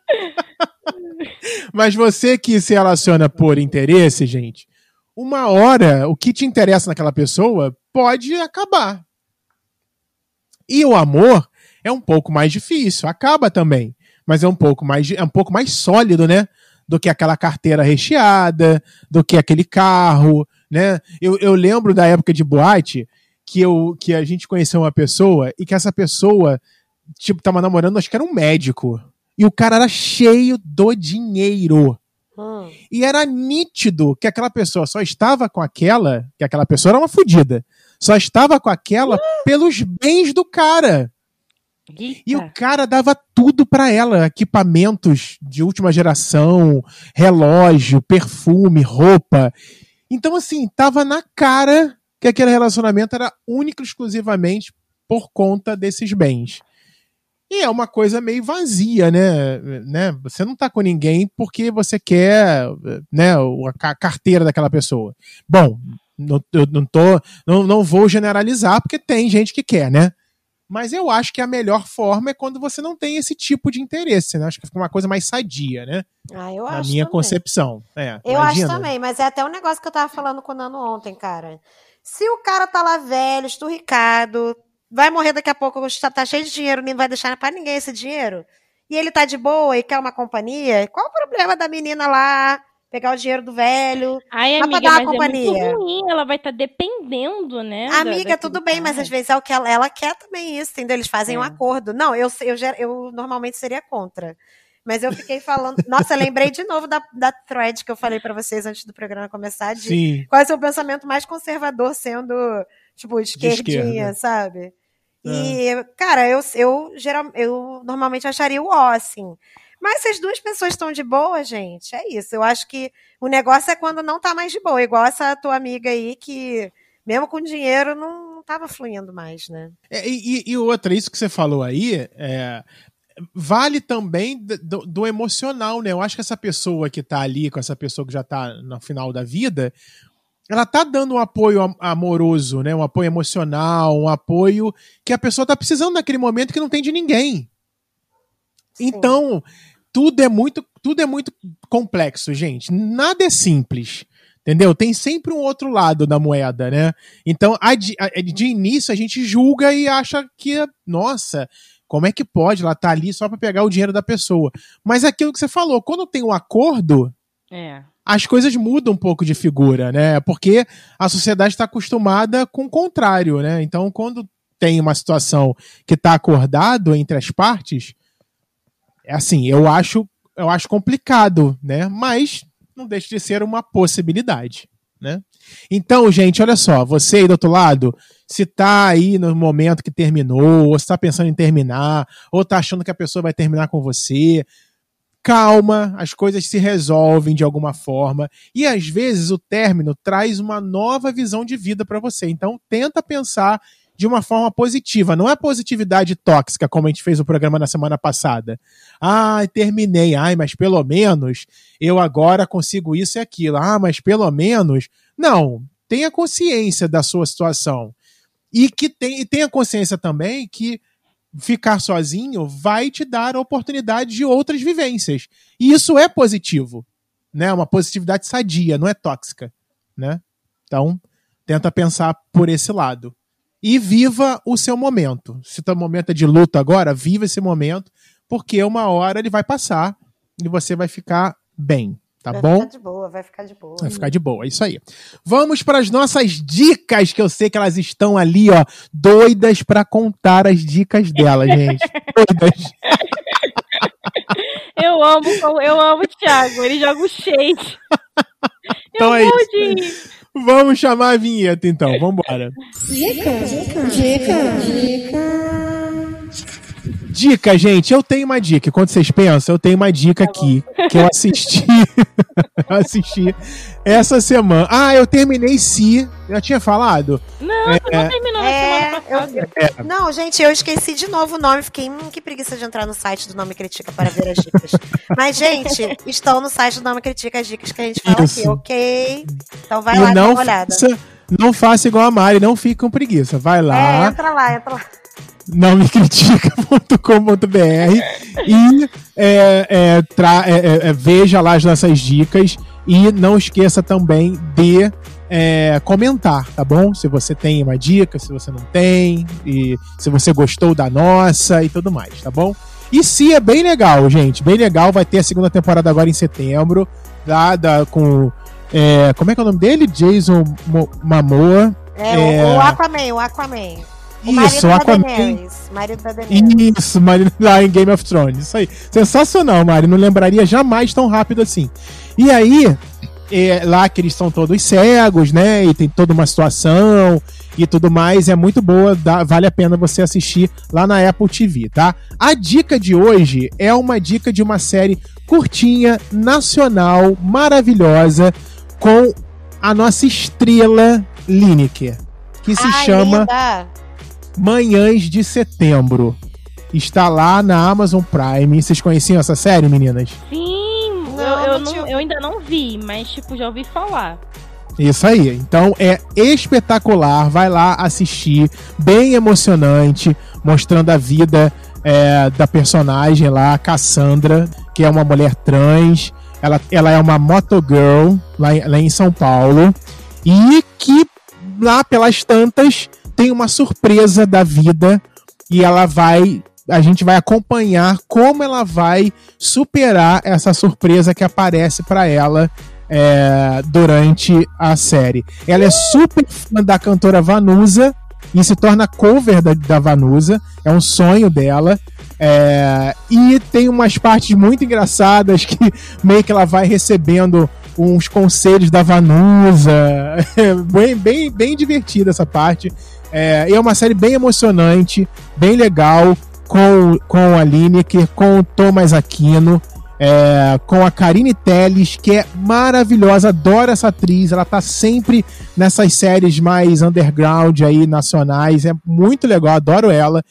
Mas você que se relaciona por interesse, gente, uma hora o que te interessa naquela pessoa pode acabar. E o amor é um pouco mais difícil, acaba também, mas é um pouco mais é um pouco mais sólido, né? Do que aquela carteira recheada, do que aquele carro, né? Eu, eu lembro da época de boate que, eu, que a gente conheceu uma pessoa e que essa pessoa, tipo, tava namorando, acho que era um médico. E o cara era cheio do dinheiro. Hum. E era nítido que aquela pessoa só estava com aquela, que aquela pessoa era uma fodida. Só estava com aquela pelos bens do cara. E o Eita. cara dava tudo pra ela: equipamentos de última geração, relógio, perfume, roupa. Então, assim, tava na cara que aquele relacionamento era único e exclusivamente por conta desses bens. E é uma coisa meio vazia, né? né? Você não tá com ninguém porque você quer né, a ca- carteira daquela pessoa. Bom, não, eu não, tô, não, não vou generalizar porque tem gente que quer, né? Mas eu acho que a melhor forma é quando você não tem esse tipo de interesse, né? Acho que fica uma coisa mais sadia, né? Ah, eu Na acho minha também. concepção. É, Eu imagina. acho também, mas é até um negócio que eu tava falando com o Nano ontem, cara. Se o cara tá lá velho, esturricado, vai morrer daqui a pouco, tá, tá cheio de dinheiro, não vai deixar pra ninguém esse dinheiro, e ele tá de boa e quer uma companhia, qual o problema da menina lá pegar o dinheiro do velho? Ai, amiga, dar mas uma companhia. é muito ruim. Ela vai estar dependendo, né? da- Amiga, tudo bem, mas às vezes é o que ela, ela quer também isso, entendeu? Eles fazem um É. acordo. Não, eu, eu, ger- eu normalmente seria contra. Mas eu fiquei falando. Nossa, eu lembrei de novo da, da thread que eu falei pra vocês antes do programa começar, de Sim. qual é o seu pensamento mais conservador sendo, tipo, esquerdinha, sabe? E, cara, eu, eu, geral, eu normalmente acharia o ó, assim. Mas se as duas pessoas estão de boa, gente, é isso. Eu acho que o negócio é quando não tá mais de boa. Igual essa tua amiga aí que, mesmo com dinheiro, não tava fluindo mais, né? É, e, e outra, isso que você falou aí, é, vale também do, do emocional, né? Eu acho que essa pessoa que tá ali, com essa pessoa que já tá no final da vida, ela tá dando um apoio am- amoroso, né? Um apoio emocional, um apoio que a pessoa tá precisando naquele momento que não tem de ninguém. Sim. Então, tudo é muito, tudo é muito complexo, gente. Nada é simples. Entendeu? Tem sempre um outro lado da moeda, né? Então, de, de início, a gente julga e acha que, nossa, como é que pode? Ela tá ali só para pegar o dinheiro da pessoa. Mas é aquilo que você falou, quando tem um acordo, É. as coisas mudam um pouco de figura, né? Porque a sociedade está acostumada com o contrário, né? Então, quando tem uma situação que está acordado entre as partes, é assim, eu acho, eu acho complicado, né? Mas não deixa de ser uma possibilidade, né? Então, gente, olha só, você aí do outro lado, se tá aí no momento que terminou, ou se tá pensando em terminar, ou tá achando que a pessoa vai terminar com você, calma, as coisas se resolvem de alguma forma e às vezes o término traz uma nova visão de vida para você. Então tenta pensar de uma forma positiva, não é positividade tóxica como a gente fez o programa na semana passada. Ai, terminei. Ai, mas pelo menos eu agora consigo isso e aquilo. Ah, mas pelo menos não, tenha consciência da sua situação. E que tem, e tenha consciência também que ficar sozinho vai te dar a oportunidade de outras vivências. E isso é positivo, né? Uma positividade sadia, não é tóxica, né? Então, tenta pensar por esse lado. E viva o seu momento. Se teu momento é de luto agora, viva esse momento, porque uma hora ele vai passar e você vai ficar bem, tá vai bom? ficar de boa, vai ficar de boa. Vai ficar de boa, é isso aí. Vamos para as nossas dicas, que eu sei que elas estão ali, ó, doidas para contar as dicas dela, gente. Doidas. Eu amo, como- eu amo o Thiago, ele joga o shade. Então eu é isso. de. Vamos chamar a vinheta, então. Vambora. Dica, gente, eu tenho uma dica. Quando vocês pensam, eu tenho uma dica aqui que eu assisti. eu assisti essa semana. Ah, eu terminei Si. Eu tinha falado? Não, você não terminou na É, semana passada. É, Não, gente, eu esqueci de novo o nome. Fiquei, hum, que preguiça de entrar no site do Nome Critica para ver as dicas. Mas, gente, estão no site do Nome Critica as dicas que a gente fala Isso. aqui, ok? Então vai e lá, dá não uma olhada. faça, não faça igual a Mari, não fique com preguiça. Vai É, lá. entra lá, entra lá. Não me critica.com.br e é, é, tra- é, é, é, veja lá as nossas dicas e não esqueça também de é, comentar, tá bom? Se você tem uma dica, se você não tem, e se você gostou da nossa e tudo mais, tá bom? E se é bem legal, gente, bem legal, vai ter a segunda temporada agora em setembro, lá da, com. como é que é o nome dele? Jason Mo- Momoa. É, É. O, o Aquaman, o Aquaman. Marido Isso, Aquaman. Daenerys. Marido da Daenerys. Isso, Mari lá em Game of Thrones. Isso aí. Sensacional, Mari. Não lembraria jamais tão rápido assim. E aí, é, lá que eles são todos cegos, né? E tem toda uma situação e tudo mais. É muito boa, dá- vale a pena você assistir lá na Apple TV, tá? A dica de hoje é uma dica de uma série curtinha, nacional, maravilhosa, com a nossa estrela Lineker, que se Ai, chama linda. Manhãs de Setembro. Está lá na Amazon Prime. Vocês conheciam essa série, meninas? Sim, Não, eu, eu, não eu ainda não vi, mas tipo, já ouvi falar. Isso aí. Então é espetacular. Vai lá assistir. Bem emocionante. Mostrando a vida é, da personagem lá, Cassandra, que é uma mulher trans. Ela, ela é uma motogirl lá, lá em São Paulo. E que lá pelas tantas tem uma surpresa da vida. E ela vai. A gente vai acompanhar como ela vai superar essa surpresa que aparece pra ela é, durante a série. Ela é super fã da cantora Vanusa e se torna cover da, da Vanusa. É um sonho dela. É, e tem umas partes muito engraçadas que meio que ela vai recebendo uns conselhos da Vanusa. É bem, bem, bem divertida essa parte. É, é uma série bem emocionante, bem legal, com, com a Lineker, com o Thomas Aquino, é, com a Karine Telles, que é maravilhosa, adoro essa atriz, ela tá sempre nessas séries mais underground aí, nacionais, é muito legal, adoro ela.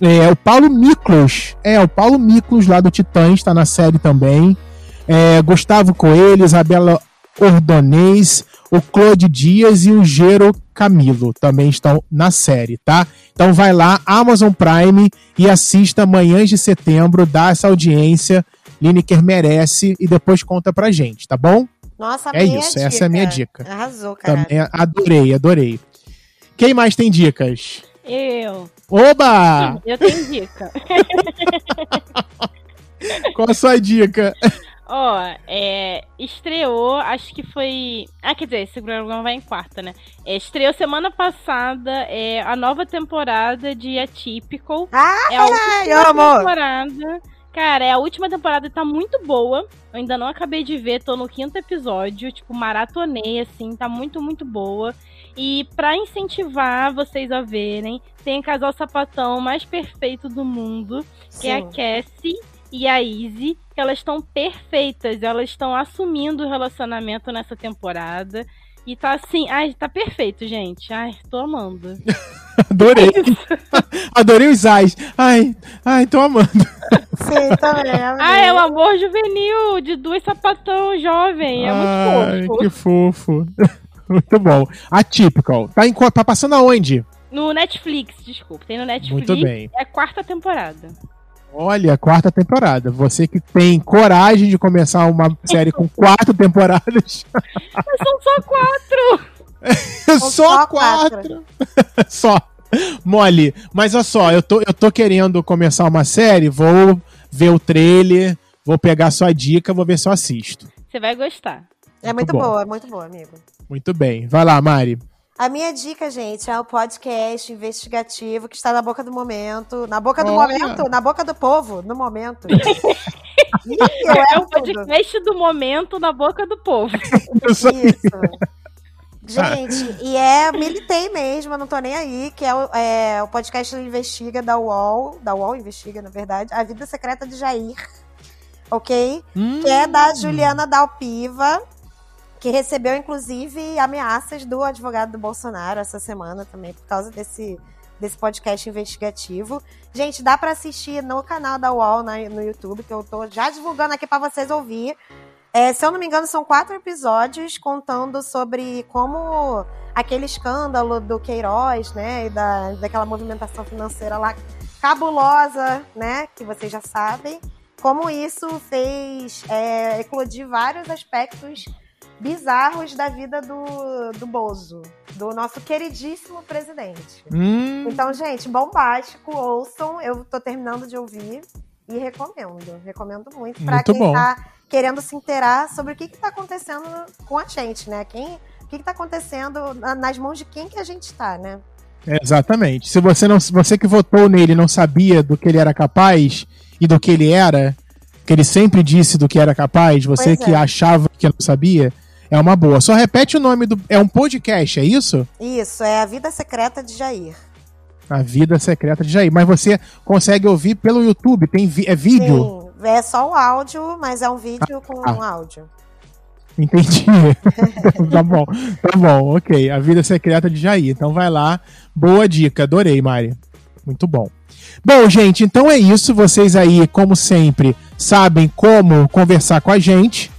É, o Paulo Miklos, é, o Paulo Miklos lá do Titãs tá na série também. É, Gustavo Coelho, Isabela Ordonez, o Claude Dias e o Gero Camilo também estão na série, tá? Então vai lá, Amazon Prime e assista Manhãs de Setembro, dá essa audiência Lineker merece e depois conta pra gente, tá bom? Nossa, É isso, essa é a minha dica. Arrasou, cara. Também adorei, adorei. Quem mais tem dicas? Eu. Oba! Eu tenho dica. Qual a sua dica? Ó, é, estreou, acho que foi. Ah, quer dizer, esse programa vai em quarta, né? É, estreou semana passada é, a nova temporada de Atypical. Ai, É a última temporada. Cara, é a última temporada tá muito boa. Eu ainda não acabei de ver, tô no quinto episódio. Tipo, maratonei, assim, tá muito, muito boa. E pra incentivar vocês a verem, tem o casal sapatão mais perfeito do mundo, que é a Sim. Cassie e a Izzy, que elas estão perfeitas, elas estão assumindo o relacionamento nessa temporada. E tá assim, ai, tá perfeito, gente. Ai, tô amando. Adorei. Adorei os ais. Ai, ai, tô amando. Sim, também. Ah, é o amor juvenil de duas sapatão jovem. É Ai, muito fofo. que fofo. Muito bom. Atypical. Tá, em, tá passando aonde? No Netflix, desculpa. Tem no Netflix. Muito bem. É a quarta temporada. Olha, quarta temporada. Você que tem coragem de começar uma série com quatro temporadas. Mas são só quatro. só, só quatro. só. Mole. Mas olha só, eu tô, eu tô querendo começar uma série, vou ver o trailer, vou pegar sua dica, vou ver se eu assisto. Você vai gostar. É muito bom. boa, muito boa, amigo. Muito bem. Vai lá, Mari. A minha dica, gente, é o podcast investigativo que está na boca do momento. Na boca do Olha. momento? Na boca do povo, no momento. Ih, É o tudo. podcast do momento na boca do povo. Isso. Isso. Gente, e é, militei mesmo, eu não tô nem aí, que é o, é, o podcast Investiga da UOL, da UOL Investiga, na verdade, A Vida Secreta de Jair, ok? Que é da Juliana Dalpiva, que recebeu, inclusive, ameaças do advogado do Bolsonaro essa semana também, por causa desse, desse podcast investigativo. Gente, dá pra assistir no canal da UOL na- no YouTube, que eu tô já divulgando aqui pra vocês ouvir. É, se eu não me engano, são quatro episódios contando sobre como aquele escândalo do Queiroz, né, e da, daquela movimentação financeira lá cabulosa, né, que vocês já sabem, como isso fez é, eclodir vários aspectos bizarros da vida do, do Bozo, do nosso queridíssimo presidente. Hum, Então, gente, bombástico, ouçam. Eu tô terminando de ouvir e recomendo. Recomendo muito pra Muito quem bom. tá querendo se inteirar sobre o que, que tá acontecendo com a gente, né? Quem, o que, que tá acontecendo na- nas mãos de quem que a gente tá, né? exatamente. Se você não, se você que votou nele não sabia do que ele era capaz e do que ele era, que ele sempre disse do que era capaz, você que é. achava que não sabia, é uma boa. Só repete o nome do. É um podcast, é isso? Isso, é a vida secreta de Jair. A Vida Secreta de Jair. Mas você consegue ouvir pelo YouTube, tem vi- é vídeo? Sim, é só o áudio, mas é um vídeo com Ah. um áudio. Entendi. tá bom, tá bom, ok. A Vida Secreta de Jair. Então vai lá. Boa dica, adorei, Mari. Muito bom. Bom, gente, então é isso. Vocês aí, como sempre, sabem como conversar com a gente,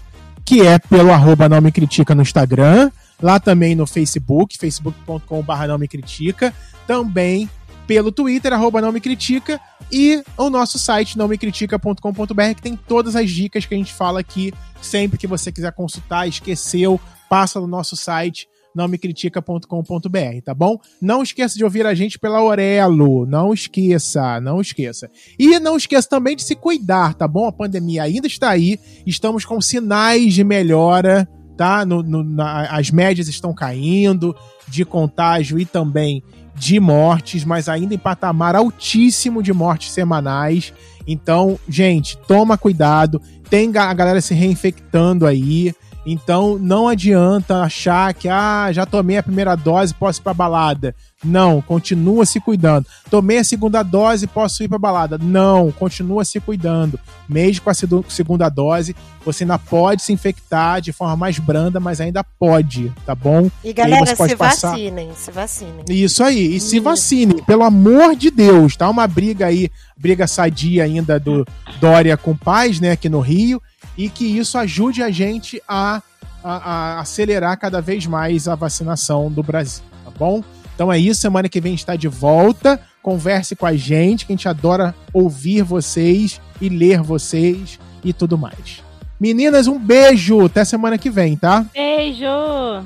que é pelo arroba não me critica no Instagram, lá também no Facebook, facebook.com.br não me critica, também pelo Twitter, arroba não me critica, e o nosso site não me critica.com.br, que tem todas as dicas que a gente fala aqui, sempre que você quiser consultar, esqueceu, passa no nosso site não me critica.com.br, tá bom? Não esqueça de ouvir a gente pela Orelo, não esqueça, não esqueça. E não esqueça também de se cuidar, tá bom? A pandemia ainda está aí, estamos com sinais de melhora, tá? No, no- na- as médias estão caindo de contágio e também de mortes, mas ainda em patamar altíssimo de mortes semanais. Então, gente, toma cuidado. Tem a galera se reinfectando aí. Então, não adianta achar que, ah, já tomei a primeira dose, posso ir pra balada. Não, continua se cuidando. Tomei a segunda dose, posso ir pra balada. Não, continua se cuidando. Mesmo com a segunda dose, você ainda pode se infectar de forma mais branda, mas ainda pode, tá bom? E galera, pode se passar- vacinem, se vacinem. Isso aí, e se Isso. vacine, pelo amor de Deus, tá uma briga aí, briga sadia ainda do Dória com Paz, né, aqui no Rio, e que isso ajude a gente a, a- a acelerar cada vez mais a vacinação do Brasil, tá bom? Então é isso, semana que vem a gente está de volta, converse com a gente, que a gente adora ouvir vocês e ler vocês, e tudo mais. Meninas, um beijo. Até semana que vem, tá? Beijo!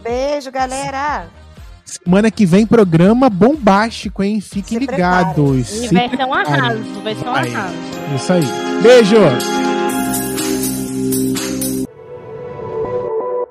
Beijo, galera. Semana que vem, programa bombástico, hein? Fiquem Se ligados. E Se vai ser um arraso, vai ser um arraso. Isso aí. Beijo!